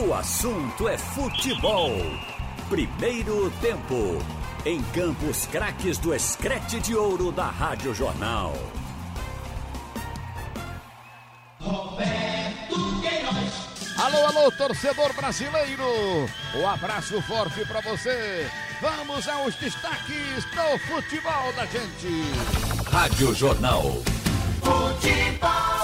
O assunto é futebol. Primeiro tempo. Em Campos Craques do Escrete de Ouro da Rádio Jornal. Roberto Queiroz. Alô, alô, torcedor brasileiro. Um abraço forte para você. Vamos aos destaques do futebol da gente. Rádio Jornal. Futebol.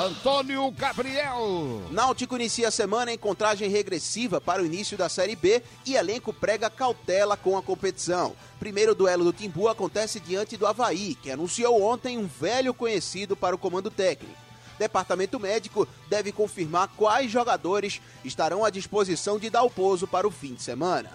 Antônio Gabriel. Náutico inicia a semana em contagem regressiva para o início da Série B e elenco prega cautela com a competição. Primeiro duelo do Timbu acontece diante do Havaí, que anunciou ontem um velho conhecido para o comando técnico. Departamento médico deve confirmar quais jogadores estarão à disposição de Dalpozo para o fim de semana.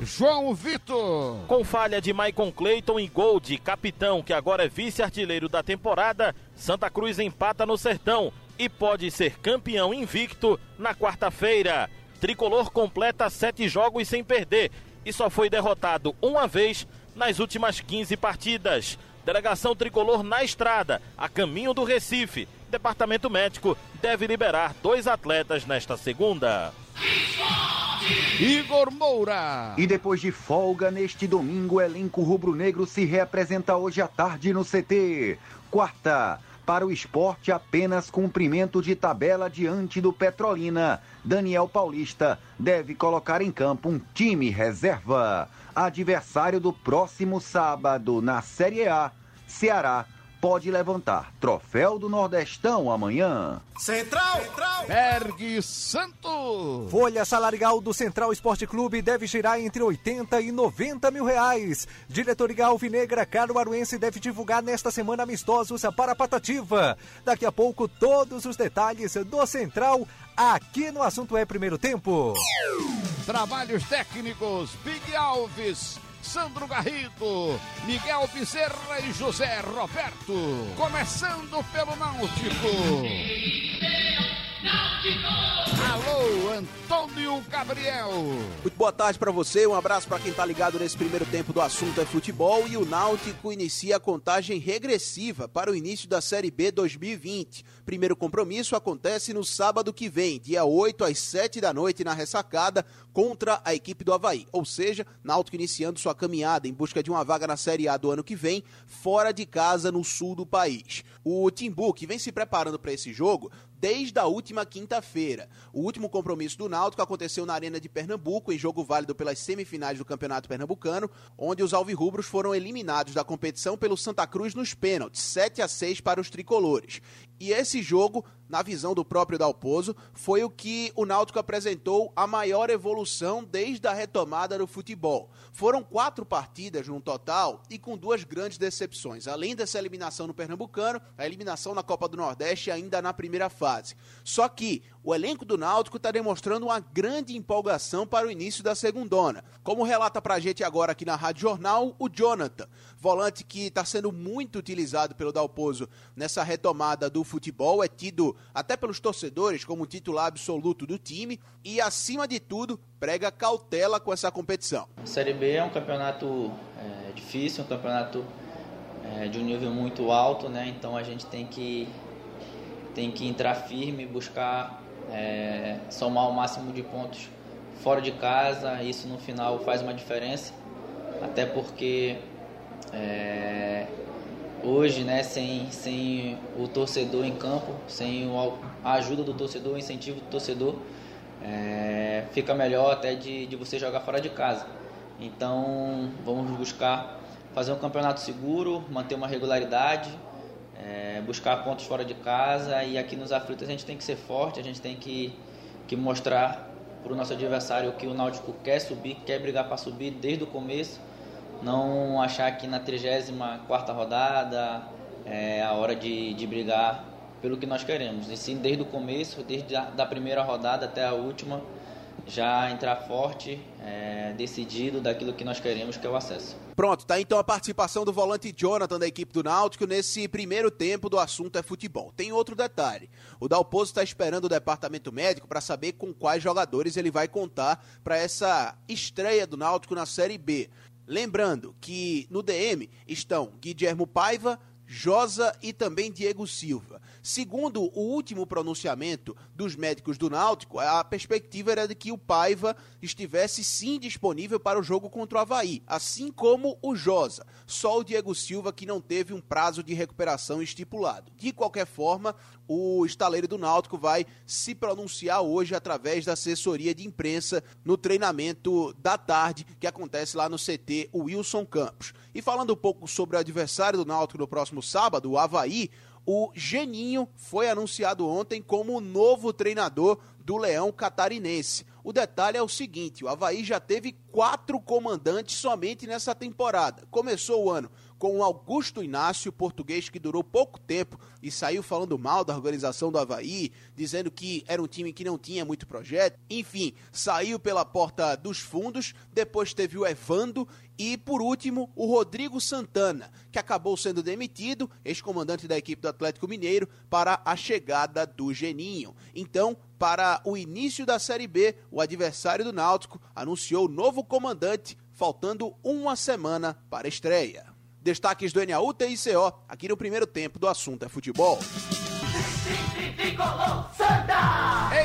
João Vitor. Com falha de Maicon Clayton e gol de capitão, que agora é vice-artilheiro da temporada, Santa Cruz empata no Sertão e pode ser campeão invicto na quarta-feira. Tricolor completa sete jogos sem perder e só foi derrotado uma vez nas últimas 15 partidas. Delegação tricolor na estrada, a caminho do Recife. Departamento médico deve liberar dois atletas nesta segunda. Igor Moura. E depois de folga neste domingo, o elenco rubro-negro se reapresenta hoje à tarde no CT. Quarta, para o esporte apenas cumprimento de tabela diante do Petrolina. Daniel Paulista deve colocar em campo um time reserva. Adversário do próximo sábado na Série A, Ceará pode levantar troféu do Nordestão amanhã. Central. Central. Berg Santo. Folha salarial do Central Esporte Clube deve girar entre 80 e 90 mil reais. Diretoria Alvinegra Caruaruense deve divulgar nesta semana amistosos para a Patativa. Daqui a pouco, todos os detalhes do Central aqui no Assunto é Primeiro Tempo. Trabalhos técnicos, Big Alves. Sandro Garrido, Miguel Bezerra e José Roberto. Começando pelo Náutico. Alô, Antônio Gabriel. Muito boa tarde para você, um abraço para quem tá ligado nesse primeiro tempo do assunto é futebol e o Náutico inicia a contagem regressiva para o início da Série B 2020. Primeiro compromisso acontece no sábado que vem, dia 8 às 7 da noite na ressacada contra a equipe do Havaí. Ou seja, Náutico iniciando sua caminhada em busca de uma vaga na Série A do ano que vem, fora de casa no sul do país. O Timbu, que vem se preparando para esse jogo, desde a última quinta-feira. O último compromisso do Náutico aconteceu na Arena de Pernambuco, em jogo válido pelas semifinais do Campeonato Pernambucano, onde os alvirrubros foram eliminados da competição pelo Santa Cruz nos pênaltis, 7 a 6 para os tricolores. E esse jogo, na visão do próprio Dalpozo, foi o que o Náutico apresentou a maior evolução desde a retomada do futebol. Foram quatro partidas no total e com duas grandes decepções. Além dessa eliminação no Pernambucano, a eliminação na Copa do Nordeste ainda na primeira fase. Só que o elenco do Náutico está demonstrando uma grande empolgação para o início da segundona. Como relata pra gente agora aqui na Rádio Jornal, o Jonathan, volante que está sendo muito utilizado pelo Dalpozo nessa retomada do futebol, é tido até pelos torcedores como titular absoluto do time e, acima de tudo, prega cautela com essa competição. A Série B é um campeonato é, difícil, um campeonato é, de um nível muito alto, né? Então a gente tem que, tem que entrar firme, buscar é, somar o máximo de pontos fora de casa. Isso no final faz uma diferença, até porque é, hoje, né, sem, sem o torcedor em campo, sem a ajuda do torcedor, o incentivo do torcedor, é, fica melhor até de, de você jogar fora de casa. Então vamos buscar fazer um campeonato seguro, manter uma regularidade, é, buscar pontos fora de casa e aqui nos aflitos a gente tem que ser forte, a gente tem que, que mostrar para o nosso adversário que o Náutico quer subir, quer brigar para subir desde o começo, não achar que na 34 rodada é a hora de, de brigar pelo que nós queremos, e sim desde o começo, desde a da primeira rodada até a última, já entrar forte, é, decidido daquilo que nós queremos, que é o acesso. Pronto, tá então a participação do volante Jonathan da equipe do Náutico nesse primeiro tempo do assunto é futebol. Tem outro detalhe. O Dalpozo está esperando o departamento médico para saber com quais jogadores ele vai contar para essa estreia do Náutico na Série B. Lembrando que no DM estão Guilhermo Paiva, Josa e também Diego Silva. Segundo o último pronunciamento dos médicos do Náutico, a perspectiva era de que o Paiva estivesse sim disponível para o jogo contra o Havaí, assim como o Josa. Só o Diego Silva que não teve um prazo de recuperação estipulado. De qualquer forma, o estaleiro do Náutico vai se pronunciar hoje através da assessoria de imprensa no treinamento da tarde que acontece lá no CT Wilson Campos. E falando um pouco sobre o adversário do Náutico no próximo sábado, o Havaí, o Geninho foi anunciado ontem como o novo treinador do Leão Catarinense. O detalhe é o seguinte: o Havaí já teve quatro comandantes somente nessa temporada. Começou o ano com o Augusto Inácio, português que durou pouco tempo e saiu falando mal da organização do Havaí, dizendo que era um time que não tinha muito projeto. Enfim, saiu pela porta dos fundos. Depois teve o Evando e, por último, o Rodrigo Santana, que acabou sendo demitido, ex-comandante da equipe do Atlético Mineiro, para a chegada do Geninho. Então, para o início da Série B, o adversário do Náutico anunciou novo comandante, faltando uma semana para a estreia. Destaques do NAU TICO, aqui no primeiro tempo do assunto é futebol.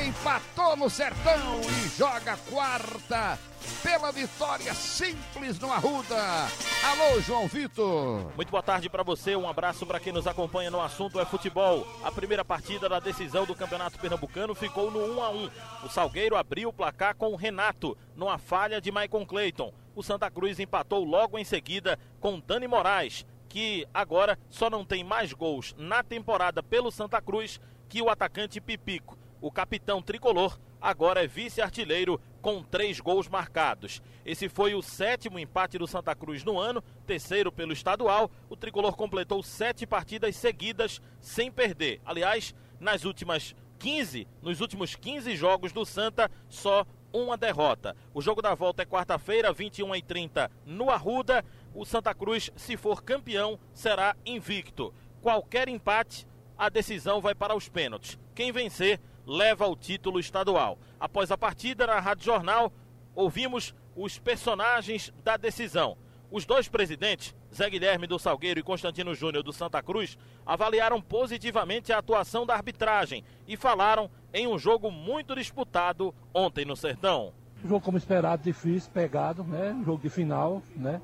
Empatou no sertão e joga quarta pela vitória simples no Arruda. Alô, João Vitor. Muito boa tarde para você, um abraço para quem nos acompanha no assunto é futebol. A primeira partida da decisão do Campeonato Pernambucano ficou no 1 a 1. O Salgueiro abriu o placar com o Renato, numa falha de Maicon Clayton. O Santa Cruz empatou logo em seguida com Dani Moraes, que agora só não tem mais gols na temporada pelo Santa Cruz que o atacante Pipico. O capitão tricolor agora é vice-artilheiro com três gols marcados. Esse foi o sétimo empate do Santa Cruz no ano, terceiro pelo estadual. O tricolor completou sete partidas seguidas sem perder. Aliás, nas últimas 15, nos últimos 15 jogos do Santa, só uma derrota. O jogo da volta é quarta-feira, 21 e 30 no Arruda. O Santa Cruz, se for campeão, será invicto. Qualquer empate a decisão vai para os pênaltis. Quem vencer leva o título estadual. Após a partida na Rádio Jornal, ouvimos os personagens da decisão. Os dois presidentes, Zé Guilherme do Salgueiro e Constantino Júnior do Santa Cruz, avaliaram positivamente a atuação da arbitragem e falaram em um jogo muito disputado ontem no Sertão. Jogo como esperado, difícil, pegado, né? Jogo de final, né?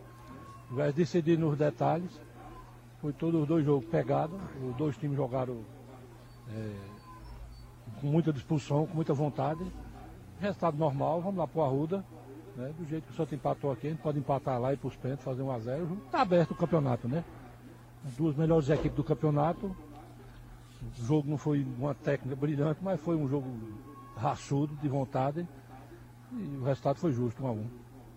Vai decidir nos detalhes. Foi todos os dois jogos pegados. Os dois times jogaram é, com muita disposição, com muita vontade. Resultado normal, vamos lá para o Arruda. Né? Do jeito que o Santos empatou aqui, a gente pode empatar lá e ir para os pênaltis, fazer um a 0 Está aberto o campeonato, né? As duas melhores equipes do campeonato. O jogo não foi uma técnica brilhante, mas foi um jogo raçudo, de vontade. E o resultado foi justo, um a um.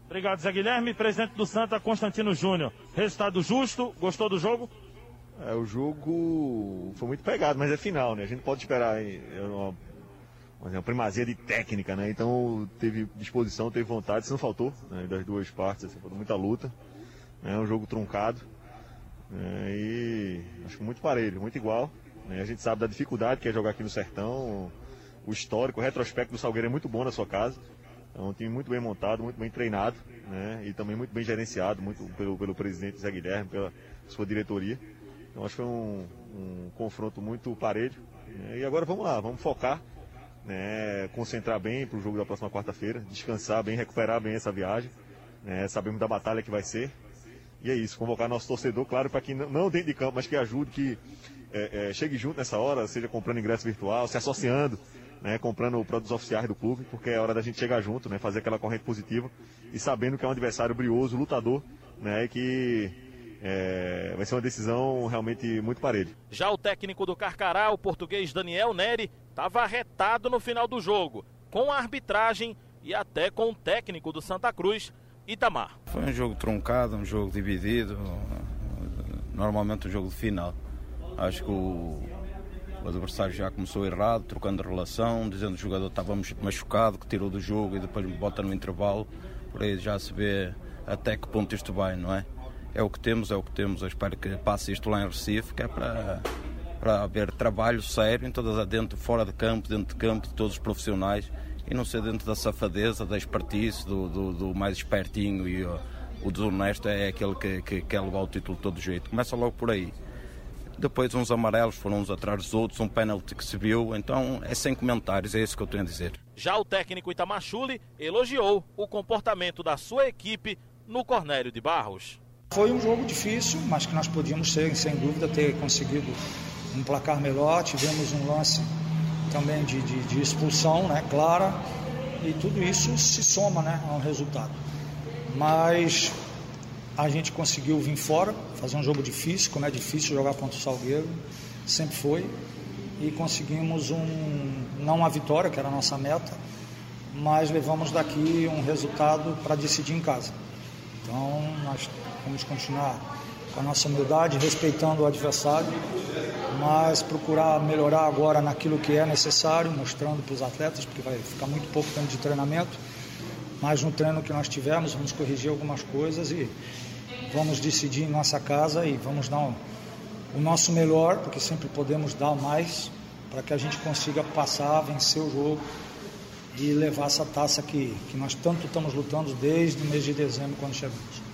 Obrigado, Zé Guilherme. Presidente do Santa, Constantino Júnior. Resultado justo, gostou do jogo? É, o jogo foi muito pegado, mas é final, né? A gente pode esperar é uma, primazia de técnica, né? Então teve disposição, teve vontade, isso não faltou né? das duas partes, assim, muita luta. É um jogo truncado. Né? E acho que muito parelho, muito igual. Né? A gente sabe da dificuldade que é jogar aqui no Sertão. O histórico, o retrospecto do Salgueiro é muito bom na sua casa. É um time muito bem montado, muito bem treinado, né? E também muito bem gerenciado, muito pelo, pelo presidente Zé Guilherme, pela sua diretoria. Então acho que foi um, um confronto muito parelho. Né? E agora vamos lá, vamos focar, né? concentrar bem para o jogo da próxima quarta-feira, descansar bem, recuperar bem essa viagem. Né? Sabemos da batalha que vai ser. E é isso, convocar nosso torcedor, claro, para que não dentro de campo, mas que ajude, que é, é, chegue junto nessa hora, seja comprando ingresso virtual, se associando né, comprando produtos oficiais do clube, porque é hora da gente chegar junto, né, fazer aquela corrente positiva e sabendo que é um adversário brioso, lutador, né, que é, vai ser uma decisão realmente muito parelha. Já o técnico do Carcará, o português Daniel Neri, estava arretado no final do jogo, com a arbitragem e até com o técnico do Santa Cruz, Itamar. Foi um jogo truncado, um jogo dividido, normalmente um jogo de final. Acho que o, o adversário já começou errado, trocando relação, dizendo que o jogador estava machucado, que tirou do jogo e depois me bota no intervalo. Por aí já se vê até que ponto isto vai, não é? É o que temos, é o que temos. Eu espero que passe isto lá em Recife, que é para, para haver trabalho sério em todas dentro, fora de campo, dentro de campo, de todos os profissionais e não ser dentro da safadeza, da expertise, do, do, do mais espertinho e o, o desonesto é aquele que, que quer levar o título de todo jeito. Começa logo por aí depois uns amarelos foram uns atrás dos outros, um pênalti que se viu, então é sem comentários, é isso que eu tenho a dizer. Já o técnico Itamachule elogiou o comportamento da sua equipe no Cornélio de Barros. Foi um jogo difícil, mas que nós podíamos ser, sem dúvida, ter conseguido um placar melhor. Tivemos um lance também de, de, de expulsão, né, clara, e tudo isso se soma né, a um resultado. Mas a gente conseguiu vir fora, fazer um jogo difícil, como é difícil jogar contra o Salgueiro, sempre foi, e conseguimos um, não uma vitória, que era a nossa meta, mas levamos daqui um resultado para decidir em casa. Então nós vamos continuar com a nossa humildade, respeitando o adversário, mas procurar melhorar agora naquilo que é necessário, mostrando para os atletas, porque vai ficar muito pouco tempo de treinamento. Mas no treino que nós tivemos, vamos corrigir algumas coisas e vamos decidir em nossa casa e vamos dar o, nosso melhor, porque sempre podemos dar mais, para que a gente consiga passar, vencer o jogo e levar essa taça que, que nós tanto estamos lutando desde o mês de dezembro, quando chegamos.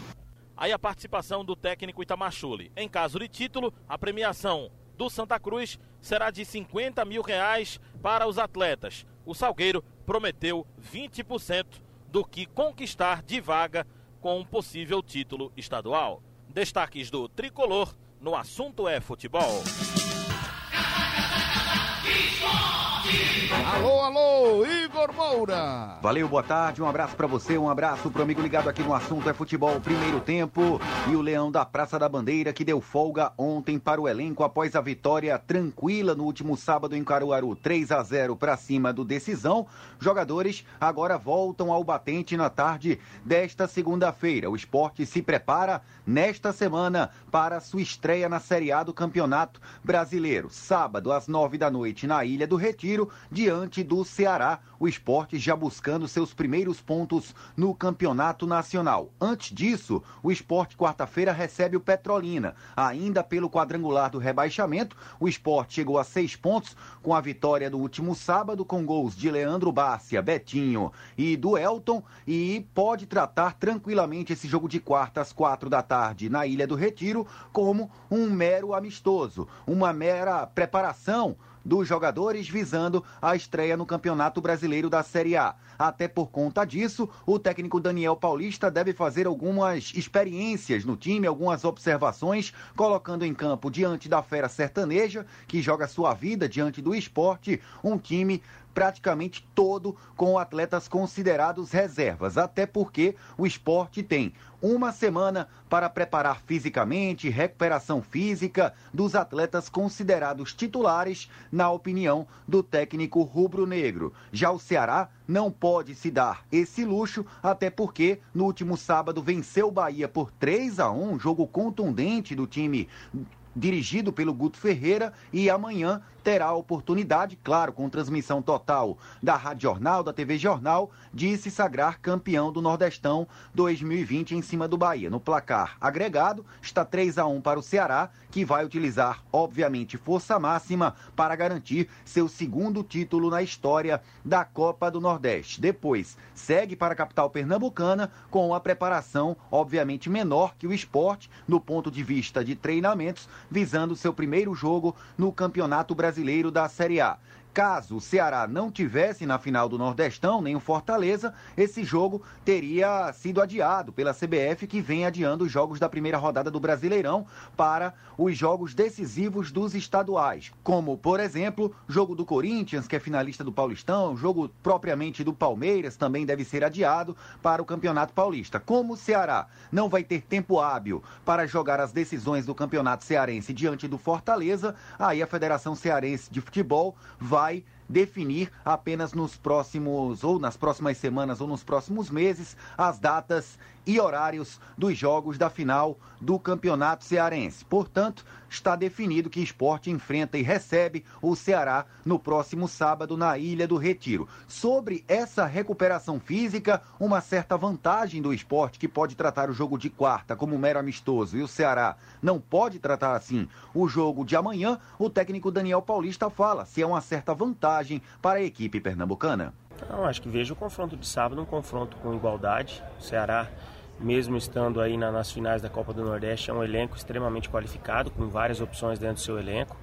Aí a participação do técnico Itamachule. Em caso de título, a premiação do Santa Cruz será de 50 mil reais para os atletas. O Salgueiro prometeu 20% do que conquistar de vaga com um possível título estadual. Destaques do tricolor no assunto é futebol. Alô, alô, Igor Moura. Valeu, boa tarde, um abraço para você, um abraço pro amigo ligado aqui no assunto é futebol, primeiro tempo. E o Leão da Praça da Bandeira que deu folga ontem para o elenco após a vitória tranquila no último sábado em Caruaru, 3 a 0 para cima do Decisão. Jogadores agora voltam ao batente na tarde desta segunda-feira. O esporte se prepara nesta semana para sua estreia na Série A do Campeonato Brasileiro. Sábado, às nove da noite, na Ilha do Retiro, diante do Ceará. O esporte já buscando seus primeiros pontos no Campeonato Nacional. Antes disso, o esporte quarta-feira recebe o Petrolina. Ainda pelo quadrangular do rebaixamento, o esporte chegou a seis pontos com a vitória do último sábado, com gols de Leandro Bárcia, Betinho e do Elton, e pode tratar tranquilamente esse jogo de quarta às quatro da tarde na Ilha do Retiro como um mero amistoso, uma mera preparação dos jogadores visando a estreia no Campeonato Brasileiro da Série A. Até por conta disso, o técnico Daniel Paulista deve fazer algumas experiências no time, algumas observações, colocando em campo diante da fera sertaneja, que joga sua vida diante do esporte, um time praticamente todo com atletas considerados reservas, até porque o esporte tem uma semana para preparar fisicamente, recuperação física dos atletas considerados titulares, na opinião do técnico rubro-negro. Já o Ceará não pode se dar esse luxo, até porque no último sábado venceu o Bahia por 3 a 1, jogo contundente do time dirigido pelo Guto Ferreira e amanhã terá a oportunidade, claro, com transmissão total da Rádio Jornal, da TV Jornal, de se sagrar campeão do Nordestão 2020 em cima do Bahia. No placar agregado, está 3 a 1 para o Ceará, que vai utilizar, obviamente, força máxima para garantir seu segundo título na história da Copa do Nordeste. Depois, segue para a capital pernambucana com a preparação, obviamente, menor que o esporte, no ponto de vista de treinamentos, visando seu primeiro jogo no Campeonato Brasileiro brasileiro da Série A. Caso o Ceará não tivesse na final do Nordestão, nem o Fortaleza, esse jogo teria sido adiado pela CBF, que vem adiando os jogos da primeira rodada do Brasileirão para os jogos decisivos dos estaduais. Como, por exemplo, jogo do Corinthians, que é finalista do Paulistão, jogo propriamente do Palmeiras também deve ser adiado para o Campeonato Paulista. Como o Ceará não vai ter tempo hábil para jogar as decisões do Campeonato Cearense diante do Fortaleza, aí a Federação Cearense de Futebol vai vai definir apenas nos próximos, ou nas próximas semanas, ou nos próximos meses, as datas e horários dos jogos da final do Campeonato Cearense. Portanto, está definido que esporte enfrenta e recebe o Ceará no próximo sábado na Ilha do Retiro. Sobre essa recuperação física, uma certa vantagem do esporte que pode tratar o jogo de quarta como mero amistoso e o Ceará não pode tratar assim o jogo de amanhã, o técnico Daniel Paulista fala se é uma certa vantagem para a equipe pernambucana. Eu acho que vejo o confronto de sábado um confronto com igualdade. O Ceará mesmo estando aí na, nas finais da Copa do Nordeste, é um elenco extremamente qualificado, com várias opções dentro do seu elenco.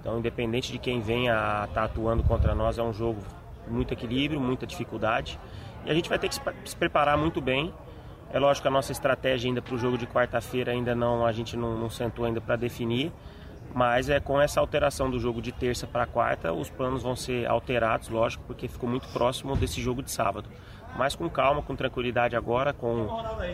Então, independente de quem venha a estar tá atuando contra nós, é um jogo muito equilíbrio, muita dificuldade. E a gente vai ter que se preparar muito bem. É lógico que a nossa estratégia ainda para o jogo de quarta-feira ainda não, a gente não, não sentou ainda para definir. Mas é com essa alteração do jogo de terça para quarta, os planos vão ser alterados, lógico, porque ficou muito próximo desse jogo de sábado. Mas com calma, com tranquilidade agora, com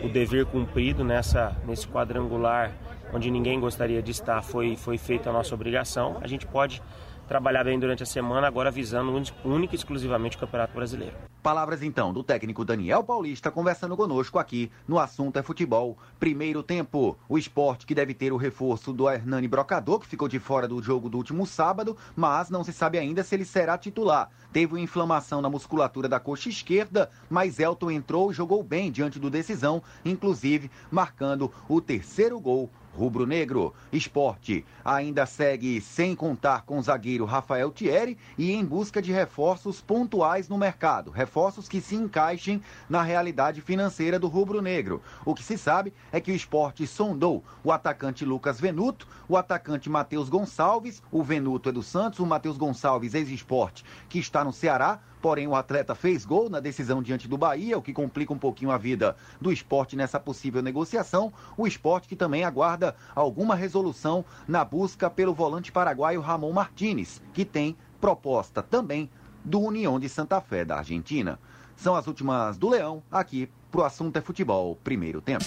o dever cumprido nessa, nesse quadrangular onde ninguém gostaria de estar, foi, foi feita a nossa obrigação. A gente pode trabalhar bem durante a semana, agora visando única e exclusivamente o Campeonato Brasileiro. Palavras então do técnico Daniel Paulista conversando conosco aqui no assunto é futebol. Primeiro tempo, o esporte que deve ter o reforço do Hernani Brocador, que ficou de fora do jogo do último sábado, mas não se sabe ainda se ele será titular. Teve uma inflamação na musculatura da coxa esquerda, mas Elton entrou e jogou bem diante do decisão, inclusive marcando o terceiro gol rubro-negro. Esporte ainda segue sem contar com o zagueiro Rafael Thierry e em busca de reforços pontuais no mercado, reforços que se encaixem na realidade financeira do rubro-negro. O que se sabe é que o esporte sondou o atacante Lucas Venuto, o atacante Matheus Gonçalves, o Venuto é do Santos, o Matheus Gonçalves, ex-esporte, que está no Ceará, Porém, o atleta fez gol na decisão diante do Bahia, o que complica um pouquinho a vida do esporte nessa possível negociação. O esporte que também aguarda alguma resolução na busca pelo volante paraguaio Ramon Martinez, que tem proposta também do União de Santa Fé da Argentina. São as últimas do Leão, aqui pro Assunto é Futebol, primeiro tempo.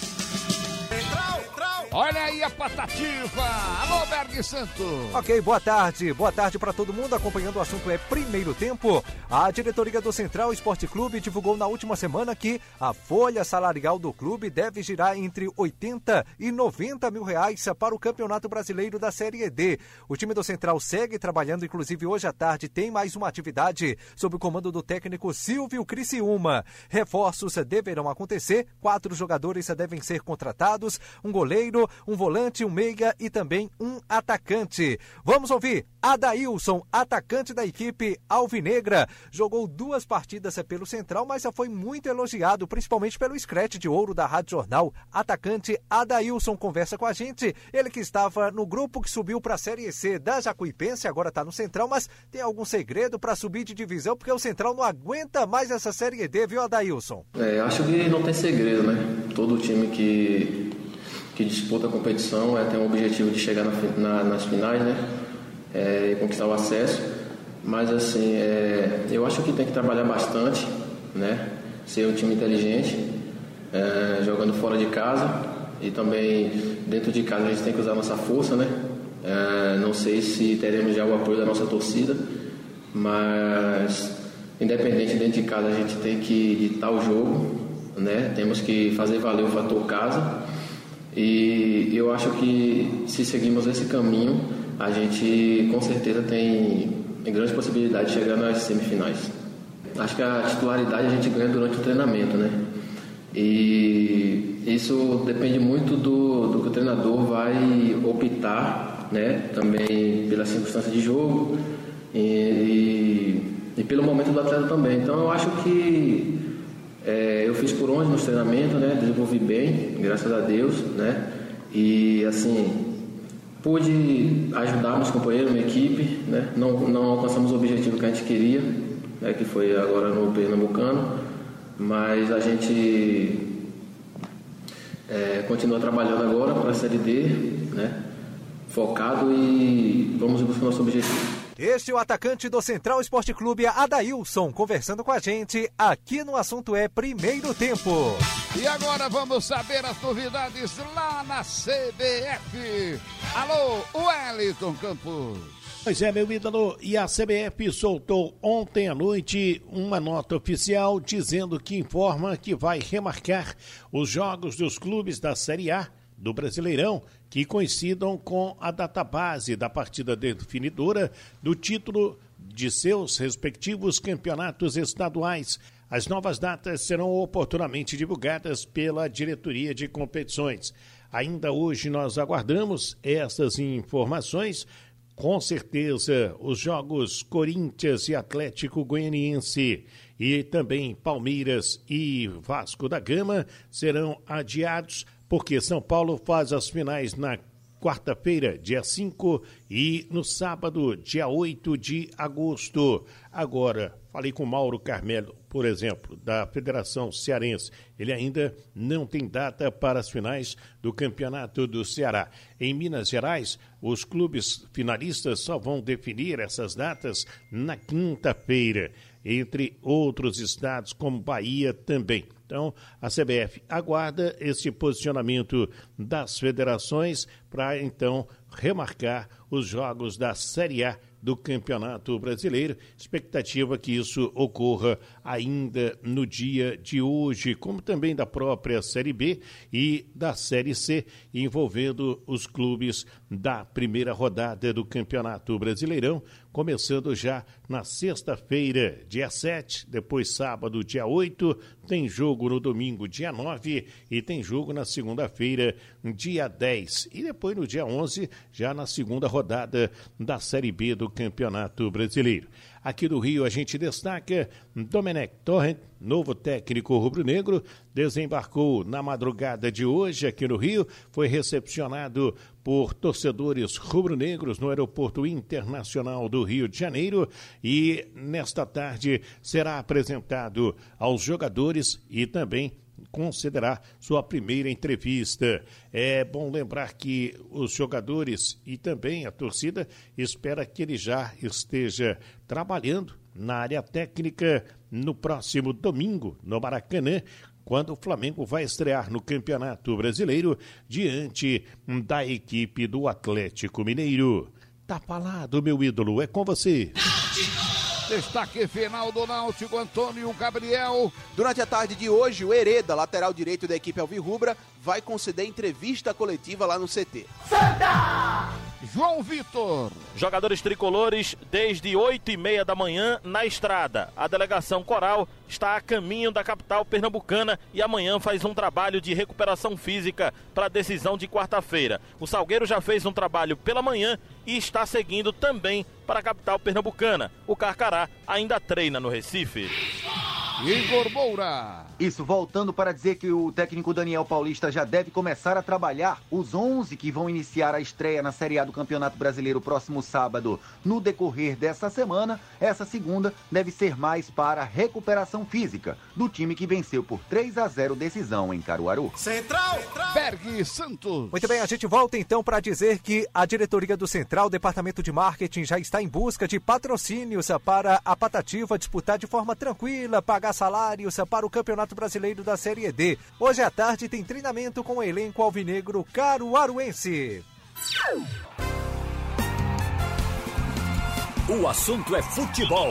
Olha aí a patativa! Alô, Berg Santo! Ok, boa tarde. Boa tarde para todo mundo. Acompanhando o assunto é primeiro tempo. A diretoria do Central Esporte Clube divulgou na última semana que a folha salarial do clube deve girar entre 80 e 90 mil reais para o Campeonato Brasileiro da Série D. O time do Central segue trabalhando, inclusive hoje à tarde tem mais uma atividade sob o comando do técnico Silvio Criciúma. Reforços deverão acontecer, quatro jogadores devem ser contratados, um goleiro um volante, um meia e também um atacante. Vamos ouvir Adailson, atacante da equipe Alvinegra. Jogou duas partidas pelo Central, mas já foi muito elogiado, principalmente pelo scratch de ouro da Rádio Jornal. Atacante Adailson conversa com a gente. Ele que estava no grupo que subiu para a Série C da Jacuipense, agora está no Central, mas tem algum segredo para subir de divisão, porque o Central não aguenta mais essa Série D, viu, Adailson? É, acho que não tem segredo, né? Todo time que que disputa a competição é, tem o objetivo de chegar na, na, nas finais, né? É, e conquistar o acesso. Mas assim, é, eu acho que tem que trabalhar bastante, né? Ser um time inteligente, é, jogando fora de casa e também dentro de casa a gente tem que usar a nossa força, né? É, não sei se teremos já o apoio da nossa torcida, mas independente dentro de casa a gente tem que ditar o jogo, né? Temos que fazer valer o fator casa e eu acho que se seguirmos esse caminho, a gente com certeza tem, grande possibilidade de chegar nas semifinais. Acho que a titularidade a gente ganha durante o treinamento, né? E isso depende muito do, do que o treinador vai optar, né? Também pela circunstância de jogo e, e, e pelo momento do atleta também. Então eu acho que é, eu fiz por onde nos treinamentos, né? Desenvolvi bem, graças a Deus, né? E assim, pude ajudar meus companheiros, minha equipe, né? Não, não alcançamos o objetivo que a gente queria, né? que foi agora no Pernambucano, mas a gente é, continua trabalhando agora para a Série D, né? Focado e vamos buscar nosso objetivo. Este é o atacante do Central Esporte Clube, Adailson, conversando com a gente aqui no assunto é Primeiro Tempo. E agora vamos saber as novidades lá na CBF. Alô, Wellington Campos. Pois é, meu ídolo, e a CBF soltou ontem à noite uma nota oficial dizendo que informa que vai remarcar os jogos dos clubes da Série A do Brasileirão que coincidam com a data base da partida definidora do título de seus respectivos campeonatos estaduais. As novas datas serão oportunamente divulgadas pela diretoria de competições. Ainda hoje nós aguardamos essas informações Com certeza, os jogos Corinthians e Atlético Goianiense e também Palmeiras e Vasco da Gama serão adiados porque São Paulo faz as finais na quarta-feira, dia 5, e no sábado, dia 8 de agosto. Agora, falei com Mauro Carmelo, por exemplo, da Federação Cearense. Ele ainda não tem data para as finais do Campeonato do Ceará. Em Minas Gerais, os clubes finalistas só vão definir essas datas na quinta-feira, entre outros estados, como Bahia também. Então, a CBF aguarda esse posicionamento das federações para então remarcar os jogos da Série A do Campeonato Brasileiro. Expectativa que isso ocorra ainda no dia de hoje, como também da própria Série B e da Série C, envolvendo os clubes da primeira rodada do Campeonato Brasileirão, começando já na sexta-feira, dia 7, depois sábado, dia 8, tem jogo no domingo, dia 9, e tem jogo na segunda-feira, dia 10. E depois no dia 11, já na segunda rodada da Série B do Campeonato Brasileiro. Aqui do Rio a gente destaca Domenech Torrent, novo técnico rubro-negro, desembarcou na madrugada de hoje aqui no Rio, foi recepcionado por torcedores rubro-negros no Aeroporto Internacional do Rio de Janeiro e nesta tarde será apresentado aos jogadores e também considerar sua primeira entrevista. É bom lembrar que os jogadores e também a torcida espera que ele já esteja trabalhando na área técnica no próximo domingo no Maracanã, quando o Flamengo vai estrear no Campeonato Brasileiro diante da equipe do Atlético Mineiro. Tá falado, meu ídolo, é com você. Destaque final do Náutico, Antônio Gabriel. Durante a tarde de hoje, o Hereda, lateral direito da equipe Alvirrubra, vai conceder entrevista coletiva lá no CT. Santa! João Vitor. Jogadores tricolores desde 8 e meia da manhã na estrada. A delegação Coral está a caminho da capital pernambucana e amanhã faz um trabalho de recuperação física para a decisão de quarta-feira. O Salgueiro já fez um trabalho pela manhã e está seguindo também para a capital pernambucana. O Carcará ainda treina no Recife. Igor Moura. Isso, voltando para dizer que o técnico Daniel Paulista já deve começar a trabalhar os 11 que vão iniciar a estreia na Série A do Campeonato Brasileiro próximo sábado. No decorrer dessa semana, essa segunda deve ser mais para recuperação física do time que venceu por 3 a 0 decisão em Caruaru. Central, Central. Berg Santos. Muito bem, a gente volta então para dizer que a diretoria do Central, Departamento de Marketing, já está em busca de patrocínios para a Patativa disputar de forma tranquila, pagar salários para o Campeonato Brasileiro da Série D. Hoje à tarde tem treinamento com o elenco alvinegro caruaruense. O assunto é futebol.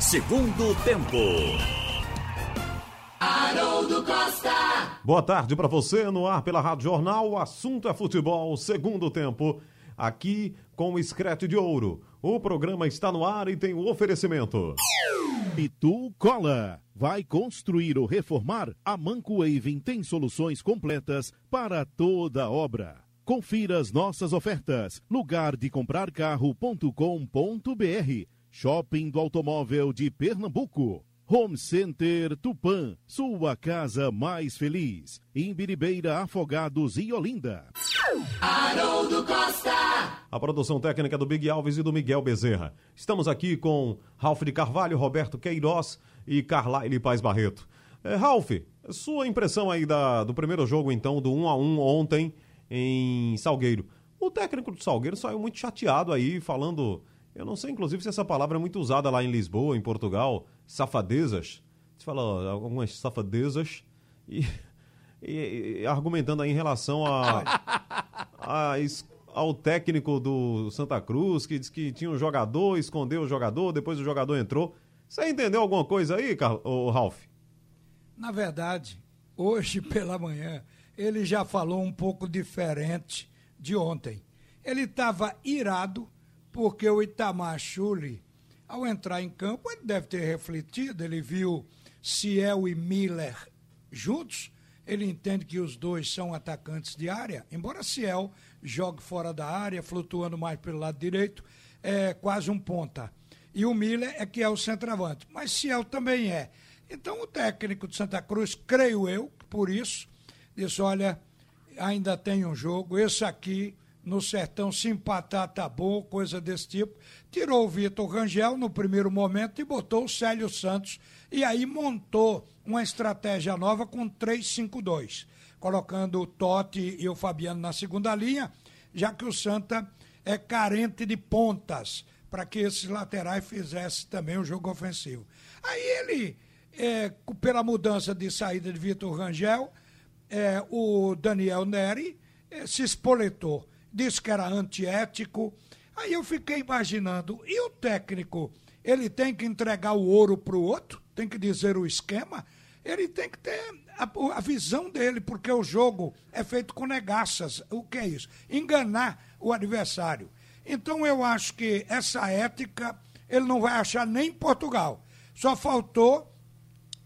Segundo tempo. Haroldo Costa. Boa tarde para você no ar pela Rádio Jornal. O assunto é futebol. Segundo tempo. Aqui com o Screte de Ouro. O programa está no ar e tem o oferecimento. Itu Cola. Vai construir ou reformar? A Manco Waving tem soluções completas para toda obra. Confira as nossas ofertas. Lugar de comprar carro.com.br. Shopping do Automóvel de Pernambuco. Home Center Tupã, sua casa mais feliz. Em Biribeira, Afogados e Olinda. Haroldo Costa. A produção técnica do Big Alves e do Miguel Bezerra. Estamos aqui com Ralf de Carvalho, Roberto Queiroz e Carlyle Paz Barreto. É, Ralf, sua impressão aí da, do primeiro jogo, então, do 1 a 1 ontem em Salgueiro. O técnico do Salgueiro saiu muito chateado aí, falando. Eu não sei, inclusive, se essa palavra é muito usada lá em Lisboa, em Portugal, safadezas. Você fala algumas safadezas e, e, e argumentando aí em relação a, a, ao técnico do Santa Cruz, que disse que tinha um jogador, escondeu o jogador, depois o jogador entrou. Você entendeu alguma coisa aí, o Ralf? Na verdade, hoje pela manhã, ele já falou um pouco diferente de ontem. Ele estava irado porque o Itamar Chuli, ao entrar em campo, ele deve ter refletido, ele viu Ciel e Miller juntos, ele entende que os dois são atacantes de área, embora Ciel jogue fora da área, flutuando mais pelo lado direito, é quase um ponta. E o Miller é que é o centroavante, mas Ciel também é. Então o técnico de Santa Cruz, creio eu, por isso, disse: olha, ainda tem um jogo, esse aqui no sertão se empatar tá bom, coisa desse tipo. Tirou o Vitor Rangel no primeiro momento e botou o Célio Santos e aí montou uma estratégia nova com 3-5-2, colocando o Totti e o Fabiano na segunda linha, já que o Santa é carente de pontas para que esses laterais fizessem também o jogo ofensivo. Aí ele, é, pela mudança de saída de Vitor Rangel, é, o Daniel Neri é, se espoletou disse que era antiético. Aí eu fiquei imaginando, e o técnico, ele tem que entregar o ouro para o outro? Tem que dizer o esquema? Ele tem que ter a, a, visão dele, porque o jogo é feito com negaças. O que é isso? Enganar o adversário. Então eu acho que essa ética ele não vai achar nem em Portugal. Só faltou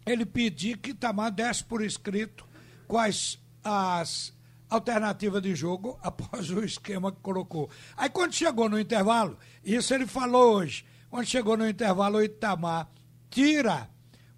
ele pedir que Tamar desse por escrito quais as alternativa de jogo após o esquema que colocou. Aí quando chegou no intervalo, isso ele falou hoje, quando chegou no intervalo, o Itamar tira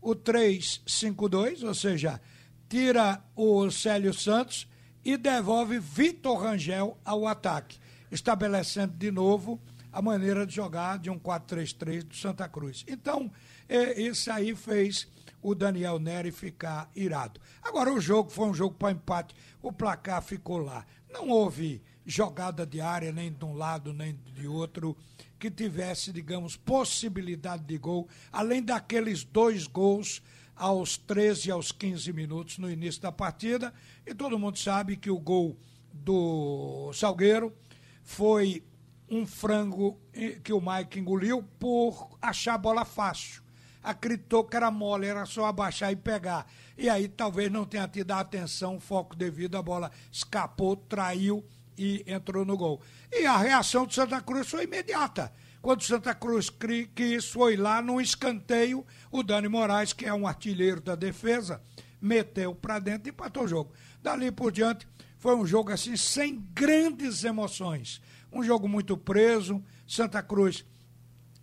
o 3-5-2, ou seja, tira o Célio Santos e devolve Vitor Rangel ao ataque, estabelecendo de novo a maneira de jogar de um 4-3-3 do Santa Cruz. Então, é, isso aí fez o Daniel Neri ficar irado. Agora, o jogo foi um jogo para empate, o placar ficou lá. Não houve jogada de área, nem de um lado, nem de outro, que tivesse, digamos, possibilidade de gol, além daqueles dois gols aos 13 e aos 15 minutos no início da partida. E todo mundo sabe que o gol do Salgueiro foi um frango que o Mike engoliu por achar a bola fácil acreditou que era mole, era só abaixar e pegar. E aí talvez não tenha tido a atenção, o foco devido, a bola escapou, traiu e entrou no gol. E a reação do Santa Cruz foi imediata. Quando o Santa Cruz quis, foi lá num escanteio, o Dani Moraes, que é um artilheiro da defesa, meteu para dentro e empatou o jogo. Dali por diante, foi um jogo assim, sem grandes emoções. Um jogo muito preso. Santa Cruz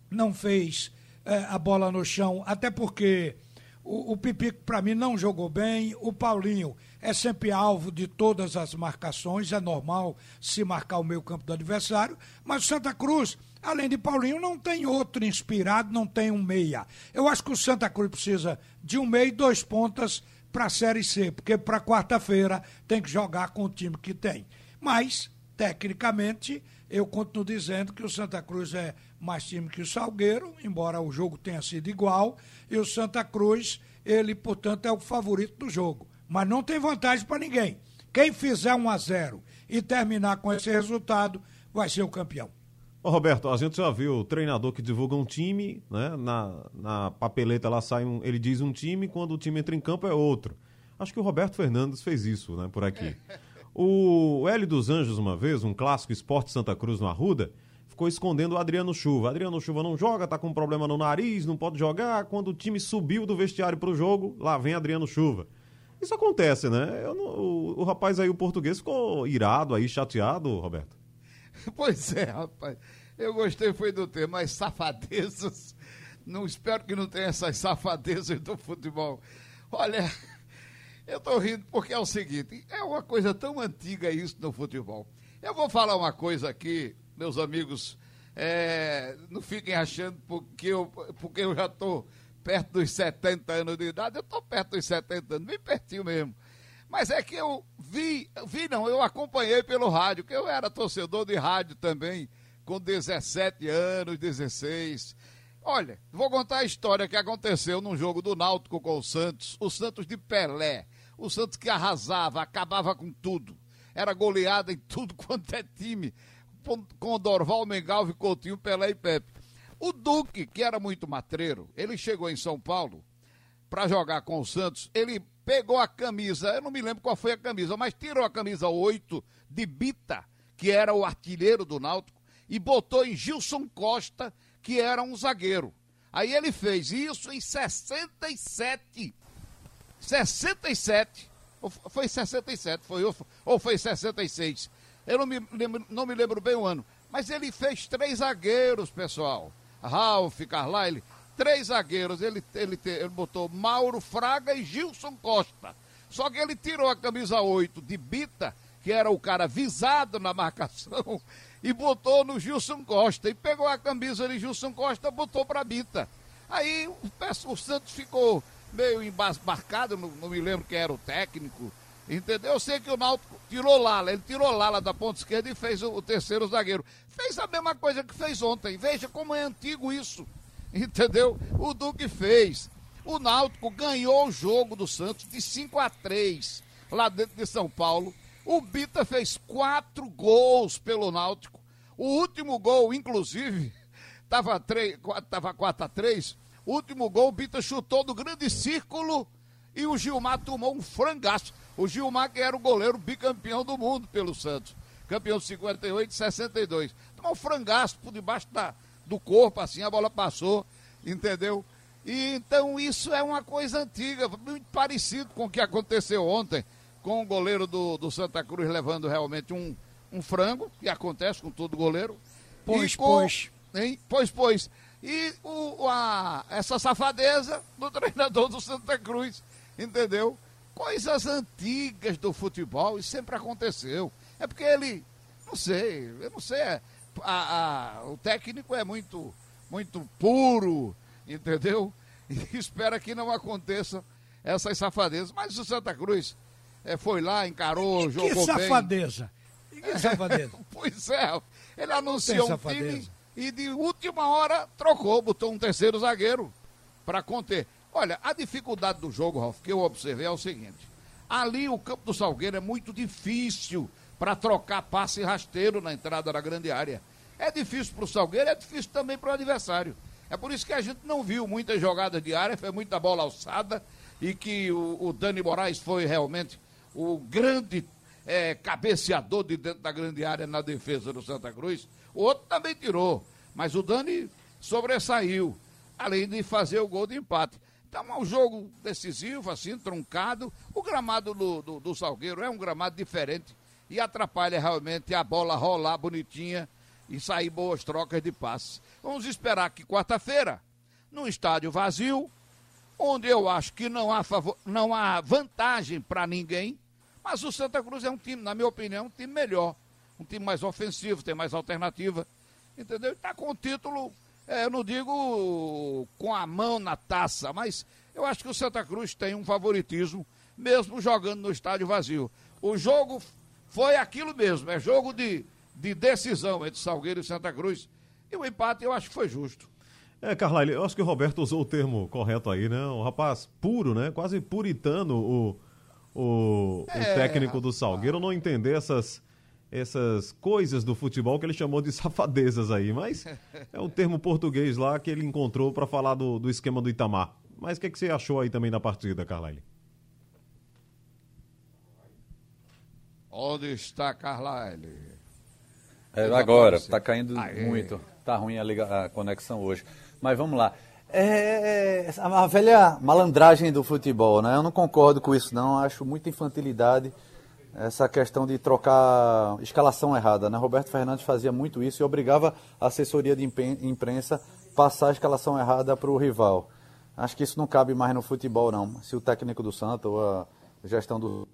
não fez é, a bola no chão, até porque o, o Pipico, para mim, não jogou bem. O Paulinho é sempre alvo de todas as marcações, é normal se marcar o meio campo do adversário, mas o Santa Cruz, além de Paulinho, não tem outro inspirado, não tem um meia. Eu acho que o Santa Cruz precisa de um meia e dois pontas para a Série C, porque para quarta-feira tem que jogar com o time que tem. Mas, tecnicamente, eu continuo dizendo que o Santa Cruz é mais time que o Salgueiro, embora o jogo tenha sido igual, e o Santa Cruz, ele, portanto, é o favorito do jogo. Mas não tem vantagem para ninguém. Quem fizer 1 a 0 e terminar com esse resultado vai ser o campeão. Ô Roberto, a gente já viu o treinador que divulga um time, né? Na, na papeleta lá sai um, ele diz um time, quando o time entra em campo é outro. Acho que o Roberto Fernandes fez isso, né, por aqui. O Hélio dos Anjos, uma vez, um clássico esporte Santa Cruz no Arruda, ficou escondendo o Adriano Chuva. Adriano Chuva não joga, tá com um problema no nariz, não pode jogar. Quando o time subiu do vestiário pro jogo, lá vem Adriano Chuva. Isso acontece, né? Não, o, o, rapaz aí, o português, ficou irado aí, chateado, Roberto. Pois é, rapaz. Eu gostei foi do tema, as safadezas. Não espero que não tenha essas safadezas do futebol. Olha, eu tô rindo porque é o seguinte, é uma coisa tão antiga isso no futebol. Eu vou falar uma coisa aqui, meus amigos, é, não fiquem achando porque eu, porque eu já estou perto dos 70 anos de idade, eu estou perto dos 70 anos, bem pertinho mesmo. Mas é que eu vi, vi não, eu acompanhei pelo rádio, que eu era torcedor de rádio também, com 17 anos, 16. Olha, vou contar a história que aconteceu num jogo do Náutico com o Santos, o Santos de Pelé, o Santos que arrasava, acabava com tudo, era goleada em tudo quanto é time com Dorval, Mengalve, Coutinho, Pelé e Pepe. O Duque, que era muito matreiro, ele chegou em São Paulo para jogar com o Santos. Ele pegou a camisa, eu não me lembro qual foi a camisa, mas tirou a camisa 8 de Bita, que era o artilheiro do Náutico, e botou em Gilson Costa, que era um zagueiro. Aí ele fez isso em 67. 67. Ou foi 67, foi, ou foi 66. Eu não me, lembro, não me lembro bem o ano. Mas ele fez três zagueiros, pessoal. Ralf, Carlyle, três zagueiros. Ele, ele, ele botou Mauro Fraga e Gilson Costa. Só que ele tirou a camisa 8 de Bita, que era o cara visado na marcação, e botou no Gilson Costa. E pegou a camisa de Gilson Costa botou para Bita. Aí o, o Santos ficou meio embasbarcado, não, não me lembro quem era o técnico, entendeu? Eu sei que o Náutico tirou Lala, ele tirou Lala da ponta esquerda e fez o, o, terceiro zagueiro. Fez a mesma coisa que fez ontem, veja como é antigo isso, entendeu? O Duque fez. O Náutico ganhou o jogo do Santos de 5 a 3 lá dentro de São Paulo. O Bita fez quatro gols pelo Náutico. O último gol, inclusive, estava tava 4 a 3 o último gol, o Bita chutou do grande círculo e o Gilmar tomou um frangaço. O Gilmar, que era o goleiro bicampeão do mundo pelo Santos. Campeão de 58 e 62. Tomou um frangaço por debaixo da, do corpo, assim, a bola passou, entendeu? E então isso é uma coisa antiga, muito parecido com o que aconteceu ontem, com o goleiro do, do Santa Cruz levando realmente um, um frango, que acontece com todo goleiro. Pois, com, pois. Hein? Pois, pois e o, a, essa safadeza do treinador do Santa Cruz, entendeu? Coisas antigas do futebol, e sempre aconteceu. É porque ele, não sei, eu não sei, é, a, a, o técnico é muito, muito puro, entendeu? E espera que não aconteça essas safadezas. Mas o Santa Cruz é, foi lá, encarou, e jogou que safadeza? bem. Que safadeza? pois é, ele anunciou um time e de última hora trocou, botou um terceiro zagueiro para conter. Olha, a dificuldade do jogo, Ralf, que eu observei é o seguinte: ali o campo do Salgueiro é muito difícil para trocar passe rasteiro na entrada da grande área. É difícil para o Salgueiro, é difícil também para o adversário. É por isso que a gente não viu muitas jogadas de área, foi muita bola alçada e que o, o Dani Moraes foi realmente o grande é, cabeceador de dentro da grande área na defesa do Santa Cruz. O outro também tirou, mas o Dani sobressaiu, além de fazer o gol de empate. Então é um jogo decisivo, assim, truncado. O gramado do, do, do Salgueiro é um gramado diferente e atrapalha realmente a bola rolar bonitinha e sair boas trocas de passes. Vamos esperar que quarta-feira, num estádio vazio, onde eu acho que não há, favor, não há vantagem para ninguém, mas o Santa Cruz é um time, na minha opinião, um time melhor um time mais ofensivo, tem mais alternativa, entendeu? Está com o título, é, eu não digo com a mão na taça, mas eu acho que o Santa Cruz tem um favoritismo, mesmo jogando no estádio vazio. O jogo foi aquilo mesmo, é jogo de, de decisão entre Salgueiro e Santa Cruz. E o empate eu acho que foi justo. É, Carlyle, eu acho que o Roberto usou o termo correto aí, né? O rapaz puro, né? Quase puritano o, o, é, o técnico do Salgueiro não entender essas essas coisas do futebol que ele chamou de safadezas aí, mas é um termo português lá que ele encontrou para falar do, do esquema do Itamar. Mas o que, que você achou aí também da partida, Carlyle? Onde está Carlyle? É, agora, está caindo Aê. muito. Tá ruim a, liga, a conexão hoje. Mas vamos lá. É, é a velha malandragem do futebol, né? Eu não concordo com isso, não. Acho muita infantilidade essa questão de trocar escalação errada. Né? Roberto Fernandes fazia muito isso e obrigava a assessoria de imprensa passar a escalação errada para o rival. Acho que isso não cabe mais no futebol, não. Se o técnico do Santa ou a gestão do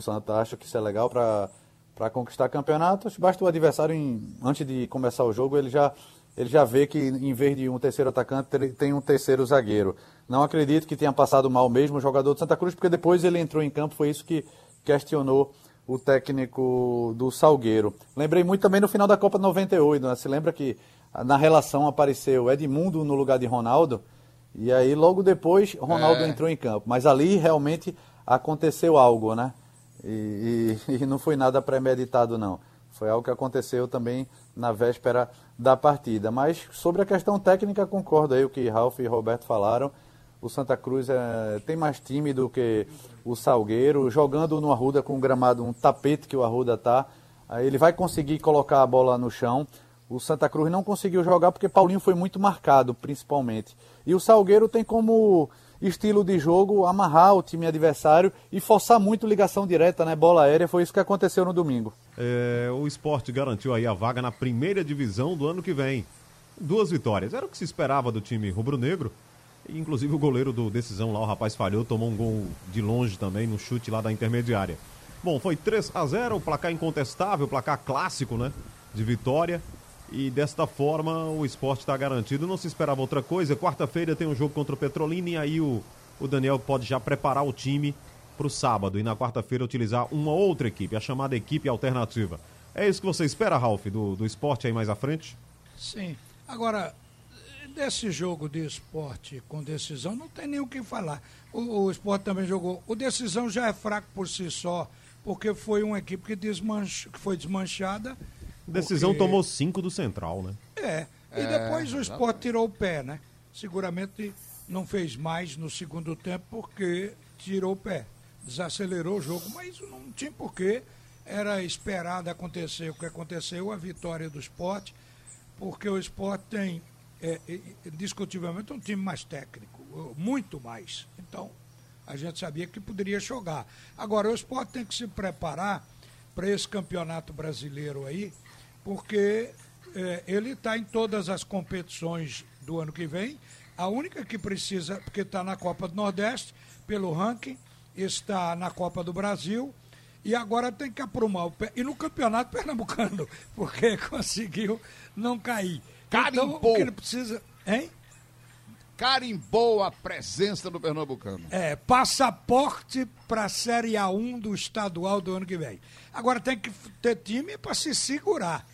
Santa acha que isso é legal para conquistar campeonatos, basta o adversário, em, antes de começar o jogo, ele já, ele já vê que em vez de um terceiro atacante, tem um terceiro zagueiro. Não acredito que tenha passado mal mesmo o jogador do Santa Cruz, porque depois ele entrou em campo, foi isso que questionou o técnico do Salgueiro. Lembrei muito também no final da Copa 98, né? Se lembra que na relação apareceu Edmundo no lugar de Ronaldo, e aí logo depois Ronaldo é. entrou em campo. Mas ali realmente aconteceu algo, né? E, e, e não foi nada premeditado, não. Foi algo que aconteceu também na véspera da partida. Mas sobre a questão técnica, concordo aí o que Ralf e Roberto falaram o Santa Cruz é, tem mais time do que o Salgueiro, jogando no Arruda com um gramado, um tapete que o Arruda tá, ele vai conseguir colocar a bola no chão. O Santa Cruz não conseguiu jogar porque Paulinho foi muito marcado, principalmente. E o Salgueiro tem como estilo de jogo amarrar o time adversário e forçar muito ligação direta, né? Bola aérea, foi isso que aconteceu no domingo. É, o esporte garantiu aí a vaga na primeira divisão do ano que vem. Duas vitórias. Era o que se esperava do time rubro-negro. Inclusive o goleiro do decisão lá, o rapaz falhou, tomou um gol de longe também, no chute lá da intermediária. Bom, foi 3 a 0 o placar incontestável, placar clássico, né? De vitória. E desta forma o esporte está garantido. Não se esperava outra coisa. Quarta-feira tem um jogo contra o Petrolina e aí o, o Daniel pode já preparar o time para o sábado e na quarta-feira utilizar uma outra equipe, a chamada equipe alternativa. É isso que você espera, Ralf, do, do esporte aí mais à frente? Sim. Agora, desse jogo de esporte com decisão, não tem nem o que falar. O, o esporte também jogou. O decisão já é fraco por si só, porque foi uma equipe que, desmanch, que foi desmanchada. Decisão porque... tomou cinco do Central, né? É. E É, depois o esporte tirou o pé, né? Seguramente não fez mais no segundo tempo porque tirou o pé. Desacelerou o jogo, mas não tinha porquê. Era esperado acontecer o que aconteceu, a vitória do esporte, porque o esporte tem, é, é, discutivelmente, um time mais técnico, muito mais. Então, a gente sabia que poderia jogar. Agora, o esporte tem que se preparar para esse campeonato brasileiro aí, porque é, ele está em todas as competições do ano que vem. A única que precisa, porque está na Copa do Nordeste, pelo ranking, está na Copa do Brasil e agora tem que aprumar o pé. E no Campeonato Pernambucano, porque conseguiu não cair. Então, o que ele precisa. Hein? Carimbou a presença do Pernambucano. É, passaporte para a Série A1 do estadual do ano que vem. Agora tem que ter time para se segurar,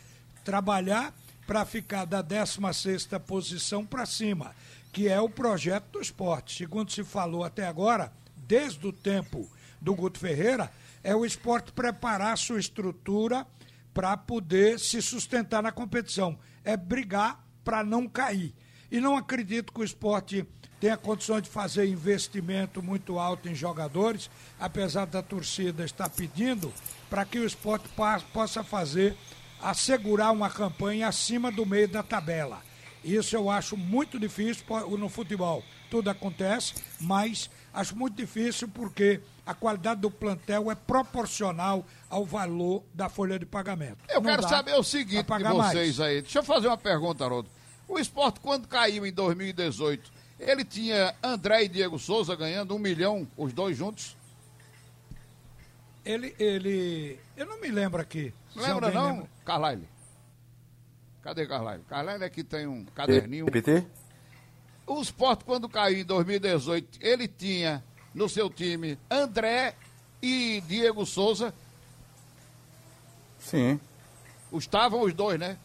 trabalhar para ficar da 16 posição para cima, que é o projeto do esporte. Segundo se falou até agora, desde o tempo do Guto Ferreira, é o esporte preparar sua estrutura para poder se sustentar na competição. É brigar para não cair. E não acredito que o esporte tenha condições de fazer investimento muito alto em jogadores, apesar da torcida estar pedindo, para que o esporte possa fazer, assegurar uma campanha acima do meio da tabela. Isso eu acho muito difícil no futebol. Tudo acontece, mas acho muito difícil porque a qualidade do plantel é proporcional ao valor da folha de pagamento. Eu Não quero saber o seguinte de vocês mais. aí. Deixa eu fazer uma pergunta, Haroldo. O esporte, quando caiu em 2018, ele tinha André e Diego Souza ganhando um milhão, os dois juntos? Ele, ele. Eu não me lembro aqui. Lembra não, lembra. Carlyle? Cadê Carlyle? Carlyle aqui tem um caderninho. Repetir? O esporte, quando caiu em 2018, ele tinha no seu time André e Diego Souza. Sim, Estavam os dois, né?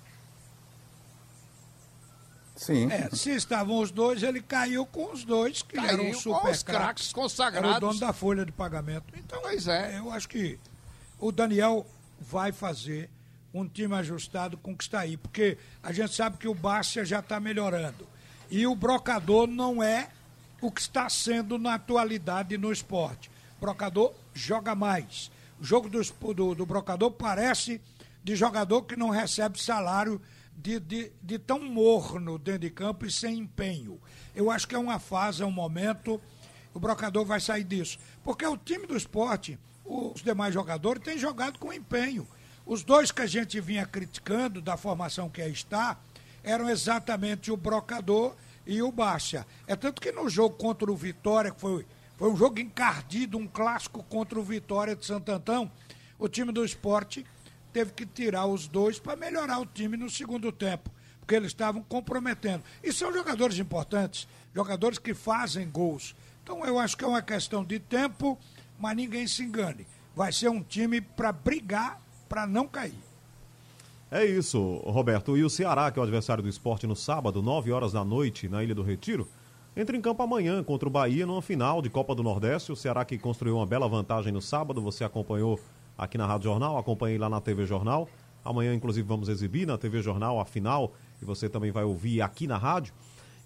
sim. É, se estavam os dois, ele caiu com os dois, que Caiu eram com super os craques consagrados. Era o dono da folha de pagamento. Então, Pois é. eu acho que o Daniel vai fazer um time ajustado com o que está aí, porque a gente sabe que o Bárcia já está melhorando. E o brocador não é o que está sendo na atualidade no esporte. O brocador joga mais. O jogo do, do, do brocador parece de jogador que não recebe salário de, de, de tão morno dentro de campo e sem empenho. Eu acho que é uma fase, é um momento, o brocador vai sair disso. Porque o time do esporte, os demais jogadores, têm jogado com empenho. Os dois que a gente vinha criticando da formação que aí está, eram exatamente o Brocador e o Baixa. É tanto que no jogo contra o Vitória, que foi, foi um jogo encardido, um clássico contra o Vitória de Santo Antão, o time do esporte teve que tirar os dois para melhorar o time no segundo tempo, porque eles estavam comprometendo. E são jogadores importantes, jogadores que fazem gols. Então eu acho que é uma questão de tempo, mas ninguém se engane. Vai ser um time para brigar para não cair. É isso, Roberto. E o Ceará, que é o adversário do esporte no sábado, 9 horas da noite, na Ilha do Retiro, entra em campo amanhã contra o Bahia numa final de Copa do Nordeste. O Ceará que construiu uma bela vantagem no sábado, você acompanhou aqui na Rádio Jornal, acompanhei lá na TV Jornal. Amanhã, inclusive, vamos exibir na TV Jornal a final e você também vai ouvir aqui na rádio.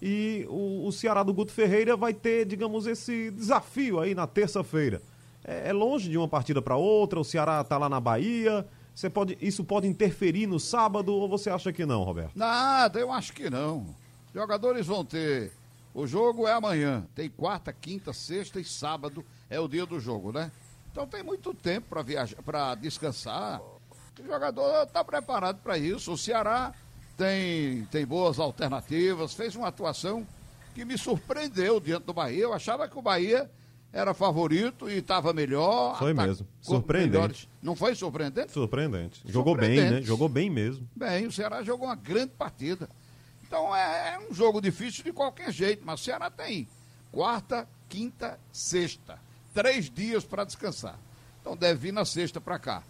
E o, o Ceará do Guto Ferreira vai ter, digamos, esse desafio aí na terça-feira. É, é longe de uma partida para outra, o Ceará está lá na Bahia, Você pode, isso pode interferir no sábado ou você acha que não, Roberto? Nada, eu acho que não. Jogadores vão ter. O jogo é amanhã. Tem quarta, quinta, sexta e sábado é o dia do jogo, né? Então tem muito tempo para viajar, para descansar. O jogador está preparado para isso. O Ceará tem, tem boas alternativas, fez uma atuação que me surpreendeu diante do Bahia. Eu achava que o Bahia era favorito e estava melhor. Foi mesmo. Surpreendente. melhores- Não foi surpreendente? Surpreendente. Jogou bem, né? Surpreendente. Jogou bem mesmo. Bem, o Ceará jogou uma grande partida. Então é, é um jogo difícil de qualquer jeito, mas o Ceará tem quarta, quinta, sexta. Três dias para descansar. Então deve vir na sexta para cá.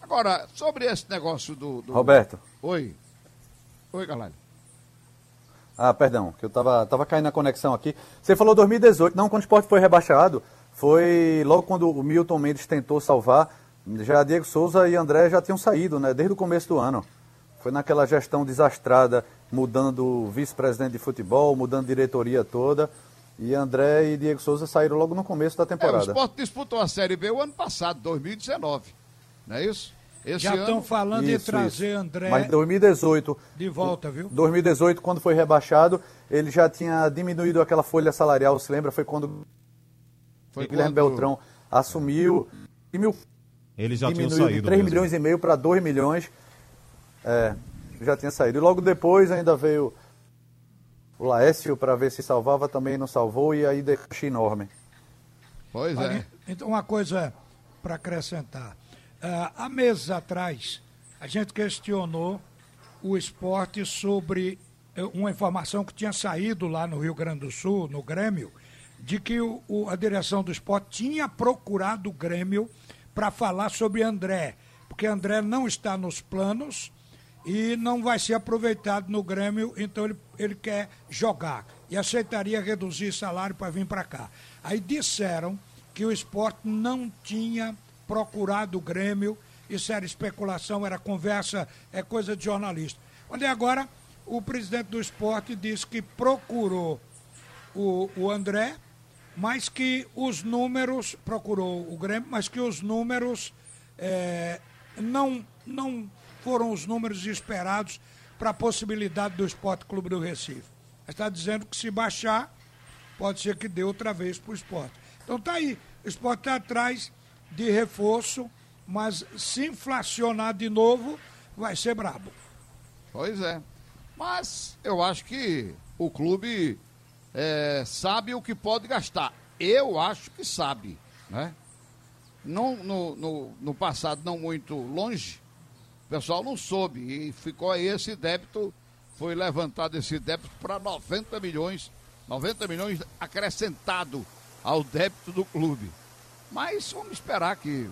Agora, sobre esse negócio do. do- Roberto. Oi. Oi, galera. Ah, perdão, que eu tava, tava caindo na conexão aqui. Você falou 2018, não, quando o esporte foi rebaixado, foi logo quando o Milton Mendes tentou salvar, já Diego Souza e André já tinham saído, né, desde o começo do ano. Foi naquela gestão desastrada, mudando o vice-presidente de futebol, mudando a diretoria toda, e André e Diego Souza saíram logo no começo da É, o temporada. Sport disputou a Série B o ano passado, 2019. Não é isso? Esse Já estão ano- falando de trazer André Mas em 2018, de volta, viu? 2018, quando foi rebaixado, ele já tinha diminuído aquela folha salarial, se lembra? Foi quando Foi Guilherme quando- Beltrão assumiu. Ele já tinha saído 3 mesmo. milhões e meio para 2 milhões. É, já tinha saído. E logo depois ainda veio o Laércio para ver se salvava, também não salvou, e aí deixou enorme. Pois é. Então, uma coisa para acrescentar. Ah, há meses atrás, a gente questionou o esporte sobre eh, uma informação que tinha saído lá no Rio Grande do Sul, no Grêmio, de que o- o- a direção do esporte tinha procurado o Grêmio para falar sobre André, porque André não está nos planos e não vai ser aproveitado no Grêmio, então ele, ele quer jogar e aceitaria reduzir salário para vir para cá. Aí disseram que o esporte não tinha procurado o Grêmio, isso era especulação, era conversa, é coisa de jornalista. Olha, agora o presidente do esporte disse que procurou o, o André, mas que os números, procurou o Grêmio, mas que os números eh, não, não foram os números esperados para a possibilidade do Esporte Clube do Recife. Está dizendo que se baixar, pode ser que dê outra vez para o esporte. Então tá aí, o esporte está atrás de reforço, mas se inflacionar de novo, vai ser brabo. Pois é. Mas eu acho que o clube é, sabe o que pode gastar. Eu acho que sabe, né? Não, no, no, no passado, não muito longe, pessoal não soube e ficou aí esse débito, foi levantado esse débito para 90 milhões, 90 milhões acrescentado ao débito do clube. Mas vamos esperar que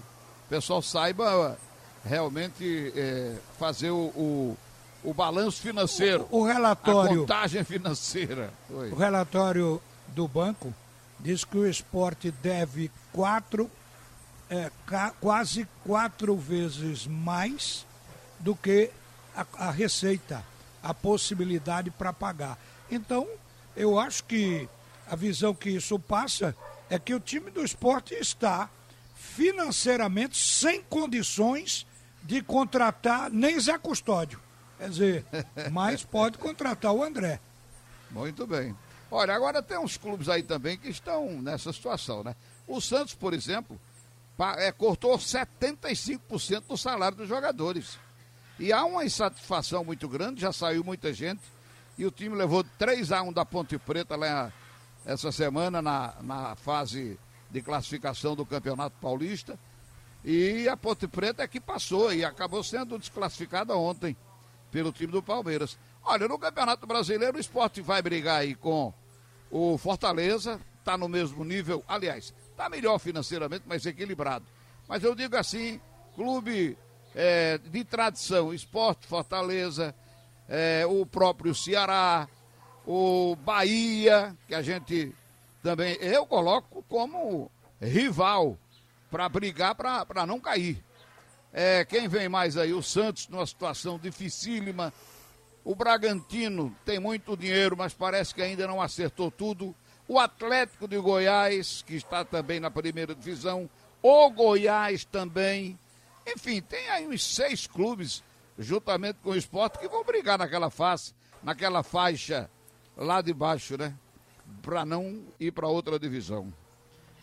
o pessoal saiba realmente é, fazer o, o, o balanço financeiro. O- o relatório- A contagem financeira. Oi. O relatório do banco diz que o esporte deve quatro, é, ca- quase quatro vezes mais do que a, a receita, a possibilidade para pagar. Então, eu acho que a visão que isso passa é que o time do esporte está financeiramente sem condições de contratar nem Zé Custódio. Quer dizer, mas pode contratar o André. Muito bem. Olha, agora tem uns clubes aí também que estão nessa situação, né? O Santos, por exemplo, é, cortou 75% do salário dos jogadores. E há uma insatisfação muito grande, já saiu muita gente. E o time levou 3 a 1 da Ponte Preta lá essa semana na, na fase de classificação do Campeonato Paulista. E a Ponte Preta é que passou e acabou sendo desclassificada ontem pelo time do Palmeiras. Olha, no Campeonato Brasileiro o esporte vai brigar aí com o Fortaleza, está no mesmo nível, aliás, está melhor financeiramente, mas equilibrado. Mas eu digo assim, clube é, de tradição, esporte Fortaleza, é, o próprio Ceará, o Bahia, que a gente também, eu coloco como rival para brigar para não cair. É, quem vem mais aí? O Santos numa situação dificílima. O Bragantino tem muito dinheiro, mas parece que ainda não acertou tudo. O Atlético de Goiás, que está também na primeira divisão. O Goiás também. Enfim, tem aí uns seis clubes, juntamente com o esporte, que vão brigar naquela face, naquela faixa lá de baixo, né? Para não ir para outra divisão.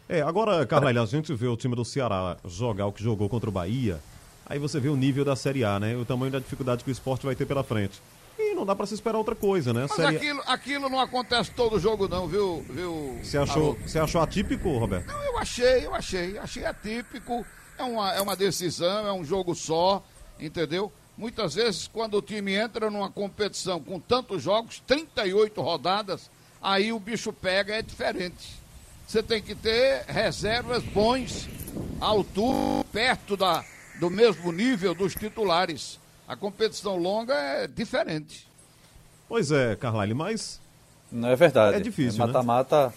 É, agora, Carmelho, a gente vê o time do Ceará jogar o que jogou contra o Bahia, aí você vê o nível da Série A, né? O tamanho da dificuldade que o esporte vai ter pela frente. E não dá para se esperar outra coisa, né? Mas Série... aquilo, aquilo não acontece todo jogo, não, viu? viu Você achou, você achou atípico, Roberto? Não, eu achei, eu achei. Achei atípico. É uma, é uma decisão, é um jogo só, entendeu? Muitas vezes, quando o time entra numa competição com tantos jogos, 38 rodadas, aí o bicho pega, é diferente. Você tem que ter reservas bons, altura, perto da, do mesmo nível dos titulares. A competição longa é diferente. Pois é, Carlyle, mas. Não é verdade. É difícil, né? Mata-mata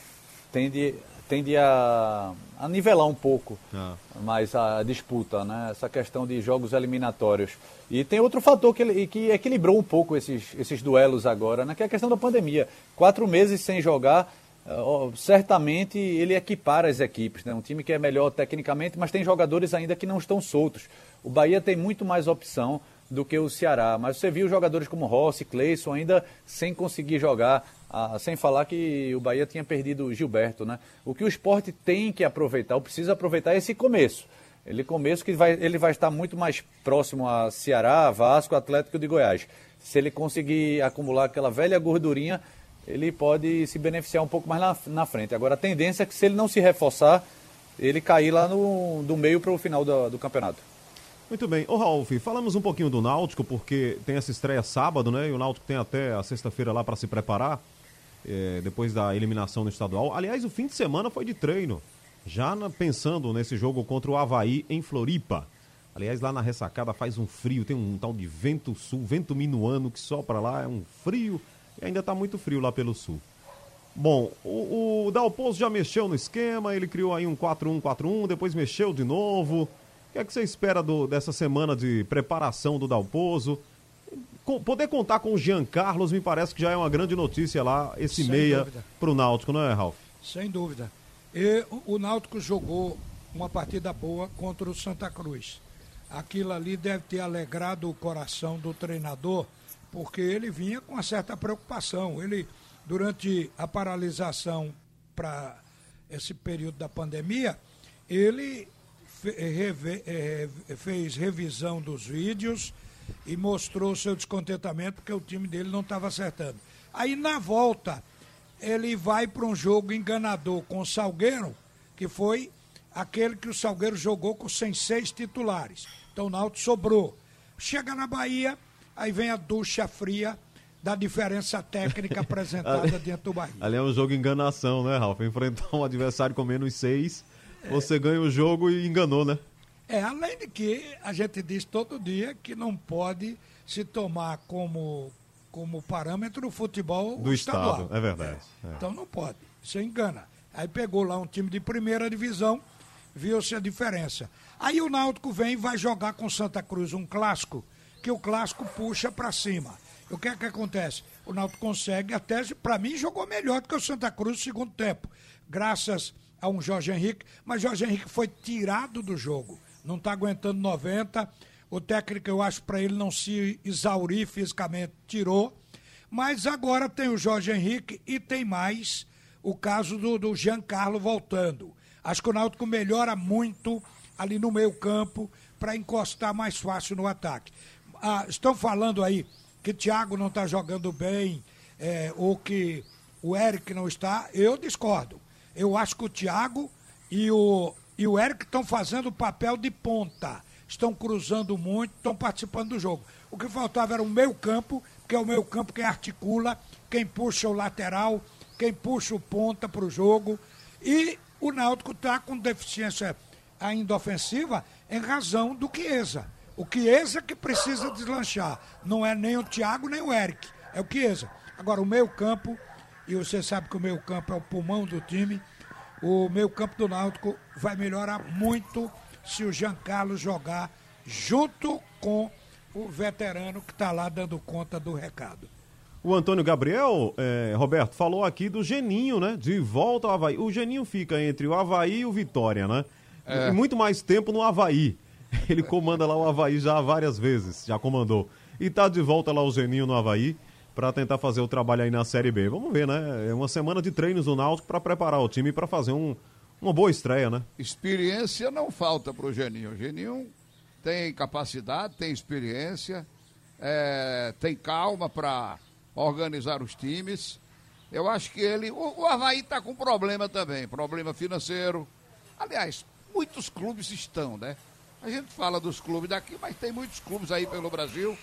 tende, tende a, a nivelar um pouco Ah. mais a disputa, né? Essa questão de jogos eliminatórios. E tem outro fator que, que equilibrou um pouco esses, esses duelos agora, né? Que é a questão da pandemia. Quatro meses sem jogar, eh, certamente ele equipara as equipes, né? Um time que é melhor tecnicamente, mas tem jogadores ainda que não estão soltos. O Bahia tem muito mais opção do que o Ceará, mas você viu jogadores como Rossi, Cleison ainda sem conseguir jogar, ah, sem falar que o Bahia tinha perdido o Gilberto, né? O que o esporte tem que aproveitar, ou precisa aproveitar é esse começo. Ele começo que vai, ele vai estar muito mais próximo a Ceará, Vasco, Atlético de Goiás. Se ele conseguir acumular aquela velha gordurinha, ele pode se beneficiar um pouco mais na, na frente. Agora, a tendência é que se ele não se reforçar, ele cair lá no, do meio para o final do, do campeonato. Muito bem. Ô, Ralf, falamos um pouquinho do Náutico, porque tem essa estreia sábado, né? E o Náutico tem até a sexta-feira lá para se preparar, eh, depois da eliminação no estadual. Aliás, o fim de semana foi de treino, já na- pensando nesse jogo contra o Havaí em Floripa. Aliás, lá na ressacada faz um frio, tem um tal de vento sul, vento minuano que sopra lá, é um frio, e ainda tá muito frio lá pelo sul. Bom, o, o Dalpozo já mexeu no esquema, ele criou aí um 4-1-4-1, depois mexeu de novo. O que é que você espera do- dessa semana de preparação do Dalpozo? Poder contar com o Jean Carlos me parece que já é uma grande notícia lá, esse Sem meia dúvida. pro Náutico, não é, Ralf? Sem dúvida. E o- o Náutico jogou uma partida boa contra o Santa Cruz. Aquilo ali deve ter alegrado o coração do treinador, porque ele vinha com uma certa preocupação. Ele, durante a paralisação para esse período da pandemia, ele fez revisão dos vídeos e mostrou seu descontentamento porque o time dele não estava acertando. Aí na volta, ele vai para um jogo enganador com o Salgueiro, que foi aquele que o Salgueiro jogou com sem seis titulares. Então o Náutico sobrou. Chega na Bahia, aí vem a ducha fria da diferença técnica apresentada dentro do Bahia. Ali é um jogo enganação, né, Ralf? Enfrentar um adversário com menos seis, você ganha o jogo e enganou, né? É, além de que a gente diz todo dia que não pode se tomar como, como parâmetro o futebol Do estadual. Estado, é verdade. É. Então não pode, você engana. Aí pegou lá um time de primeira divisão, viu-se a diferença. Aí o Náutico vem e vai jogar com Santa Cruz um clássico, que o clássico puxa para cima. O que é que acontece? O Náutico consegue, até para mim jogou melhor do que o Santa Cruz no segundo tempo, graças a um Jorge Henrique, mas Jorge Henrique foi tirado do jogo, não está aguentando 90. O técnico, eu acho, para ele não se exaurir fisicamente, tirou. Mas agora tem o Jorge Henrique e tem mais o caso do, do Giancarlo voltando. Acho que o Náutico melhora muito ali no meio campo para encostar mais fácil no ataque. Ah, estão falando aí que Thiago não está jogando bem é, ou que o Eric não está. Eu discordo. Eu acho que o Thiago e o, e o Eric estão fazendo o papel de ponta. Estão cruzando muito, estão participando do jogo. O que faltava era o meio campo, que é o meio campo quem articula, quem puxa o lateral, quem puxa o ponta para o jogo. E o Náutico está com deficiência ainda ofensiva em razão do Chiesa. O Chiesa que precisa deslanchar. Não é nem o Thiago nem o Eric. É o Chiesa. Agora, o meio campo, e você sabe que o meio campo é o pulmão do time, o meio campo do Náutico vai melhorar muito se o Jean Carlos jogar junto com o veterano que está lá dando conta do recado. O Antônio Gabriel, é, Roberto, falou aqui do Geninho, né? De volta ao Havaí. O Geninho fica entre o Havaí e o Vitória, né? É. Muito mais tempo no Havaí. Ele comanda lá o Havaí já várias vezes, já comandou. E tá de volta lá o Geninho no Havaí para tentar fazer o trabalho aí na Série B. Vamos ver, né? É uma semana de treinos no Náutico para preparar o time para fazer um, uma boa estreia, né? Experiência não falta pro Geninho. O Geninho tem capacidade, tem experiência, é, tem calma para organizar os times. Eu acho que ele. O, o Havaí está com problema também, problema financeiro. Aliás, muitos clubes estão, né? A gente fala dos clubes daqui, mas tem muitos clubes aí pelo Brasil,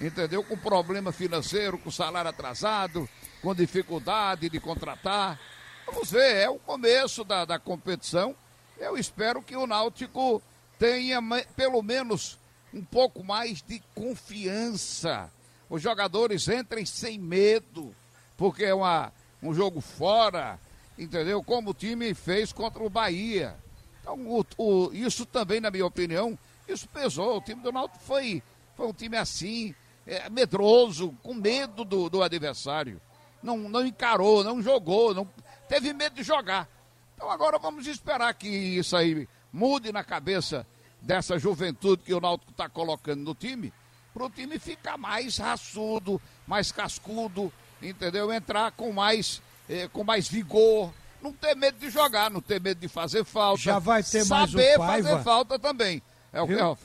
entendeu? Com problema financeiro, com salário atrasado, com dificuldade de contratar. Vamos ver, é o começo da, da competição. Eu espero que o Náutico tenha pelo menos um pouco mais de confiança. Os jogadores entrem sem medo, porque é uma, um jogo fora, entendeu? Como o time fez contra o Bahia. Então, o, o, isso também, na minha opinião, isso pesou. O time do Náutico foi, foi um time assim, é, medroso, com medo do, do adversário. Não, não encarou, não jogou, não teve medo de jogar. Então agora vamos esperar que isso aí mude na cabeça dessa juventude que o Náutico está colocando no time, para o time ficar mais raçudo, mais cascudo, entendeu? Entrar com mais, eh, com mais vigor, não ter medo de jogar, não ter medo de fazer falta. Já vai ter mais o Saber Paiva. fazer falta também. É o que, Viu? Ralf?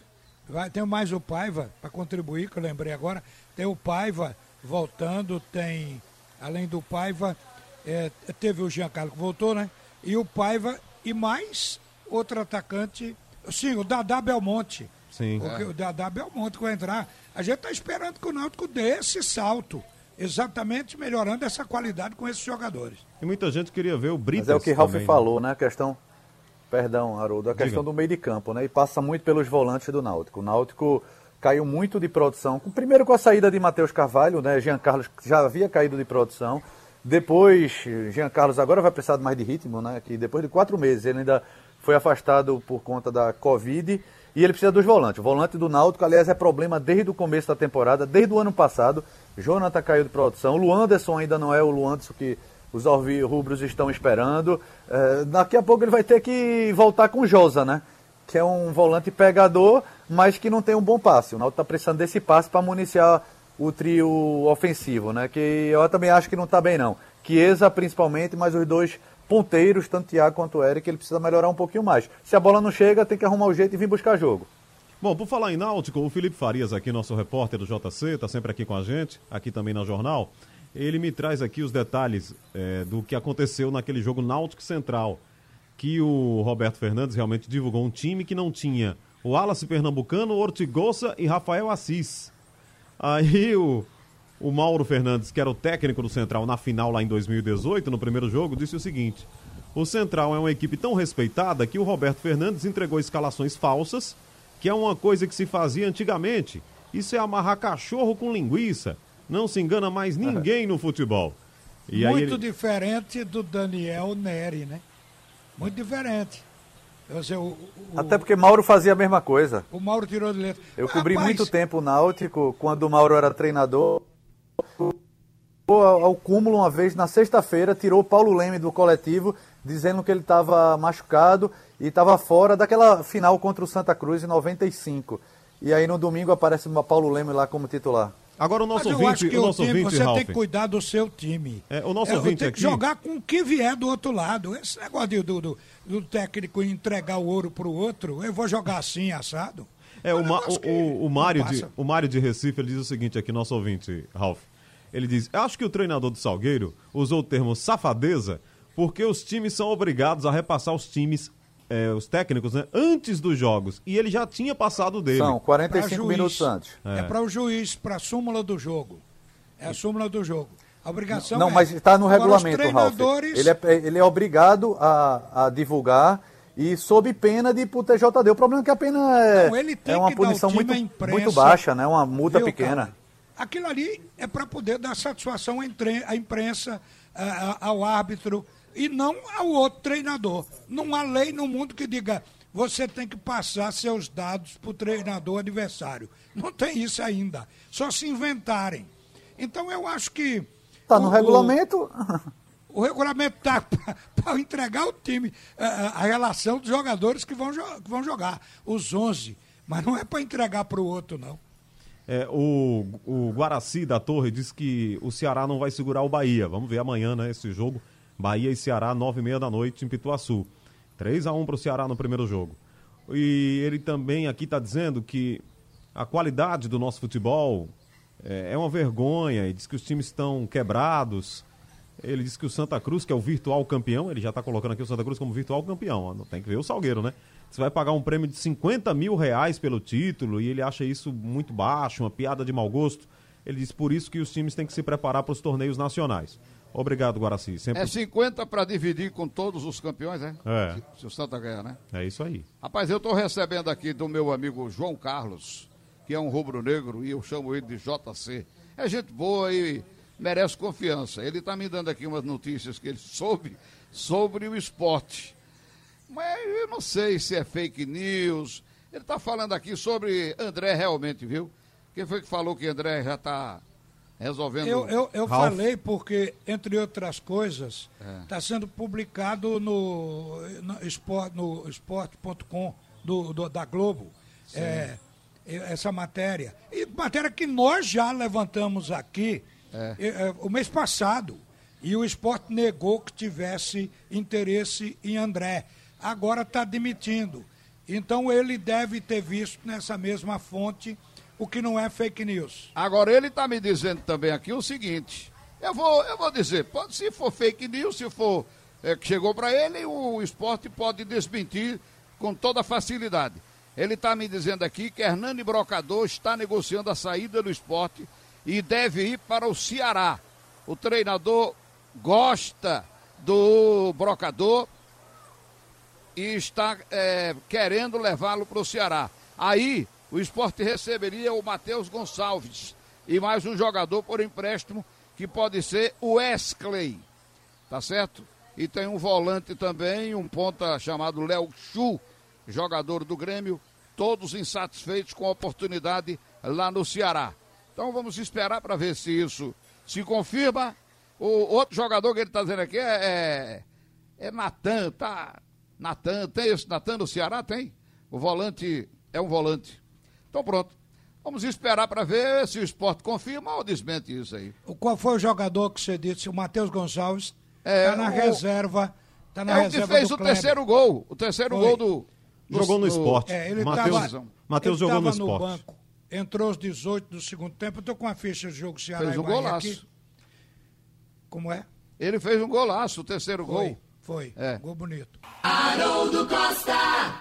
Vai ter mais o Paiva, para contribuir, que eu lembrei agora. Tem o Paiva voltando, tem, além do Paiva, é, teve o Giancarlo que voltou, né? E o Paiva e mais outro atacante, sim, o Dadá Belmonte. Sim. Porque o Dadá Belmonte que vai entrar. A gente está esperando que o Náutico dê esse salto, exatamente melhorando essa qualidade com esses jogadores. E muita gente queria ver o Britas. Mas é o que Ralf também, né? falou, né? A questão. Perdão, Haroldo, a Diga. questão do meio de campo, né? E passa muito pelos volantes do Náutico. O Náutico caiu muito de produção. Primeiro com a saída de Matheus Carvalho, né? Jean Carlos já havia caído de produção. Depois, Jean Carlos agora vai precisar de mais de ritmo, né? Que depois de quatro meses ele ainda foi afastado por conta da Covid. E ele precisa dos volantes. O volante do Náutico, aliás, é problema desde o começo da temporada, desde o ano passado. Jonathan caiu de produção. O Luanderson ainda não é o Luanderson que os rubros estão esperando. Eh, daqui a pouco ele vai ter que voltar com o Josa, né? Que é um volante pegador, mas que não tem um bom passe. O Náutico está precisando desse passe para municiar o trio ofensivo, né? Que eu também acho que não está bem, não. Chiesa, principalmente, mas os dois ponteiros, tanto Thiago quanto Eric, ele precisa melhorar um pouquinho mais. Se a bola não chega, tem que arrumar o jeito e vir buscar jogo. Bom, por falar em Náutico, o Felipe Farias, aqui, nosso repórter do JC, está sempre aqui com a gente, aqui também na Jornal. Ele me traz aqui os detalhes eh, do que aconteceu naquele jogo Náutico Central, que o Roberto Fernandes realmente divulgou um time que não tinha o Wallace Pernambucano, Ortigosa e Rafael Assis. Aí o, o Mauro Fernandes, que era o técnico do Central na final lá em 2018, no primeiro jogo, disse o seguinte: o Central é uma equipe tão respeitada que o Roberto Fernandes entregou escalações falsas, que é uma coisa que se fazia antigamente. Isso é amarrar cachorro com linguiça. Não se engana mais ninguém no futebol. E aí Muito ele- diferente do Daniel Neri, né? Muito diferente. Sei, o, o- Até porque Mauro fazia a mesma coisa. o Mauro tirou de letra. Eu cobri Rapaz, muito tempo o Náutico, quando o Mauro era treinador. Ao, ao cúmulo, uma vez, na sexta-feira, tirou o Paulo Leme do coletivo, dizendo que ele estava machucado e estava fora daquela final contra o Santa Cruz em 95. E aí no domingo aparece o Paulo Leme lá como titular. Agora o Mas nosso eu ouvinte, acho que o o nosso time, ouvinte, você Ralf. tem que cuidar do seu time. É, o nosso É, ouvinte tem que aqui- jogar com o que vier do outro lado. Esse negócio de- do, do, do técnico entregar o ouro pro outro, eu vou jogar assim, assado. É, o, Ma- o, o, o Mário de, o Mário de Recife, ele diz o seguinte aqui, nosso ouvinte, Ralf. Ele diz, acho que o treinador do Salgueiro usou o termo safadeza porque os times são obrigados a repassar os times, é, os técnicos, né, antes dos jogos. E ele já tinha passado dele. São 45 Pra juiz. minutos antes. É, para o juiz, para a súmula do jogo. É a súmula do jogo. A obrigação Não, é- mas está no regulamento, Ralf. treinadores- Ele é, ele é obrigado a, a divulgar e sob pena de ir pro TJD. O problema é que a pena é, Não, ele tem é uma punição muito, imprensa. muito baixa, né? Uma multa Viu, pequena. cara? Aquilo ali é para poder dar satisfação à imprensa, a- a- ao árbitro e não ao outro treinador. Não há lei no mundo que diga você tem que passar seus dados para o treinador adversário. Não tem isso ainda. Só se inventarem. Então eu acho que. Tá no o- o- regulamento. O regulamento está para entregar o time, a, a- a relação dos jogadores que vão, que vão jogar, os 11. Mas não é para entregar para o outro, não. É, o, o Guaraci da Torre disse que o Ceará não vai segurar o Bahia. Vamos ver amanhã, né, esse jogo. Bahia e Ceará, nove e meia da noite em Pituaçu. 3 a 1 para o Ceará no primeiro jogo. E ele também aqui está dizendo que a qualidade do nosso futebol é, é uma vergonha e diz que os times estão quebrados. Ele disse que o Santa Cruz, que é o virtual campeão, ele já está colocando aqui o Santa Cruz como virtual campeão. Não tem que ver o Salgueiro, né? Você vai pagar um prêmio de 50 mil reais pelo título e ele acha isso muito baixo, uma piada de mau gosto. Ele diz por isso que os times têm que se preparar para os torneios nacionais. Obrigado, Guaraci. Sempre... É 50 para dividir com todos os campeões, né? É. Se, se o Santa ganhar, né? É isso aí. Rapaz, eu estou recebendo aqui do meu amigo João Carlos, que é um rubro-negro, e eu chamo ele de JC. É gente boa e merece confiança. Ele está me dando aqui umas notícias que ele soube sobre o esporte. Mas eu não sei se é fake news. Ele está falando aqui sobre André realmente, viu? Quem foi que falou que André já está resolvendo. Eu, eu, eu falei porque, entre outras coisas, está É. sendo publicado no, no esporte.com no esporte.com do, do- da Globo. É, essa matéria. E matéria que nós já levantamos aqui É. eh, o mês passado. E o esporte negou que tivesse interesse em André. Agora está admitindo. Então ele deve ter visto nessa mesma fonte o que não é fake news. Agora ele está me dizendo também aqui o seguinte. Eu vou, eu vou dizer, pode, se for fake news, se for é, que chegou para ele, o esporte pode desmentir com toda facilidade. Ele está me dizendo aqui que Hernani Brocador está negociando a saída do esporte e deve ir para o Ceará. O treinador gosta do Brocador e está é, querendo levá-lo para o Ceará. Aí o esporte receberia o Matheus Gonçalves e mais um jogador por empréstimo que pode ser o Wesley. Tá certo? E tem um volante também, um ponta chamado Léo Chu, jogador do Grêmio, todos insatisfeitos com a oportunidade lá no Ceará. Então vamos esperar para ver se isso se confirma. O outro jogador que ele está dizendo aqui é, é, é Natan, tá? Natan, tem esse Natan no Ceará? Tem. O volante é um volante. Então pronto. Vamos esperar para ver se o esporte confirma ou desmente isso aí. O- Qual foi o jogador que você disse? O Matheus Gonçalves está É, na o- reserva. Tá na é o que reserva fez do o Kleber. terceiro gol. O terceiro Foi. gol do. do- Jogou no do- esporte. É, ele Matheus- tava- Matheus ele jogou no esporte. banco. Entrou aos 18 do segundo tempo. Eu tô com a ficha de jogo Ceará Fez e um Bahia golaço. aqui. Como é? Ele fez um golaço, o terceiro Foi, gol. Foi. É. Gol bonito. Haroldo Costa.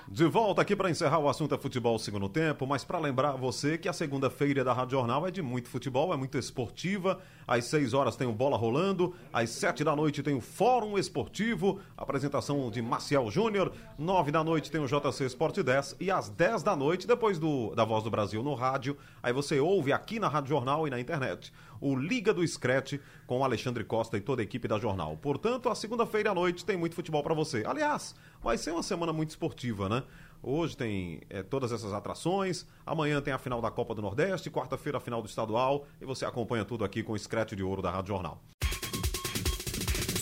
De volta aqui para encerrar o assunto é futebol segundo tempo, mas para lembrar você que a segunda-feira da Rádio Jornal é de muito futebol, é muito esportiva. Às 6 horas tem o Bola Rolando, às 7 da noite tem o Fórum Esportivo, apresentação de Maciel Júnior, 9 da noite tem o JC Esporte 10 e às 10 da noite, depois do, da Voz do Brasil no rádio, aí você ouve aqui na Rádio Jornal e na internet o Liga do Screte com Alexandre Costa e toda a equipe da Jornal. Portanto, a segunda-feira à noite tem muito futebol para você. Aliás, vai ser uma semana muito esportiva, né? Hoje tem é, todas essas atrações, amanhã tem a final da Copa do Nordeste, quarta-feira a final do Estadual e você acompanha tudo aqui com o Screte de Ouro da Rádio Jornal.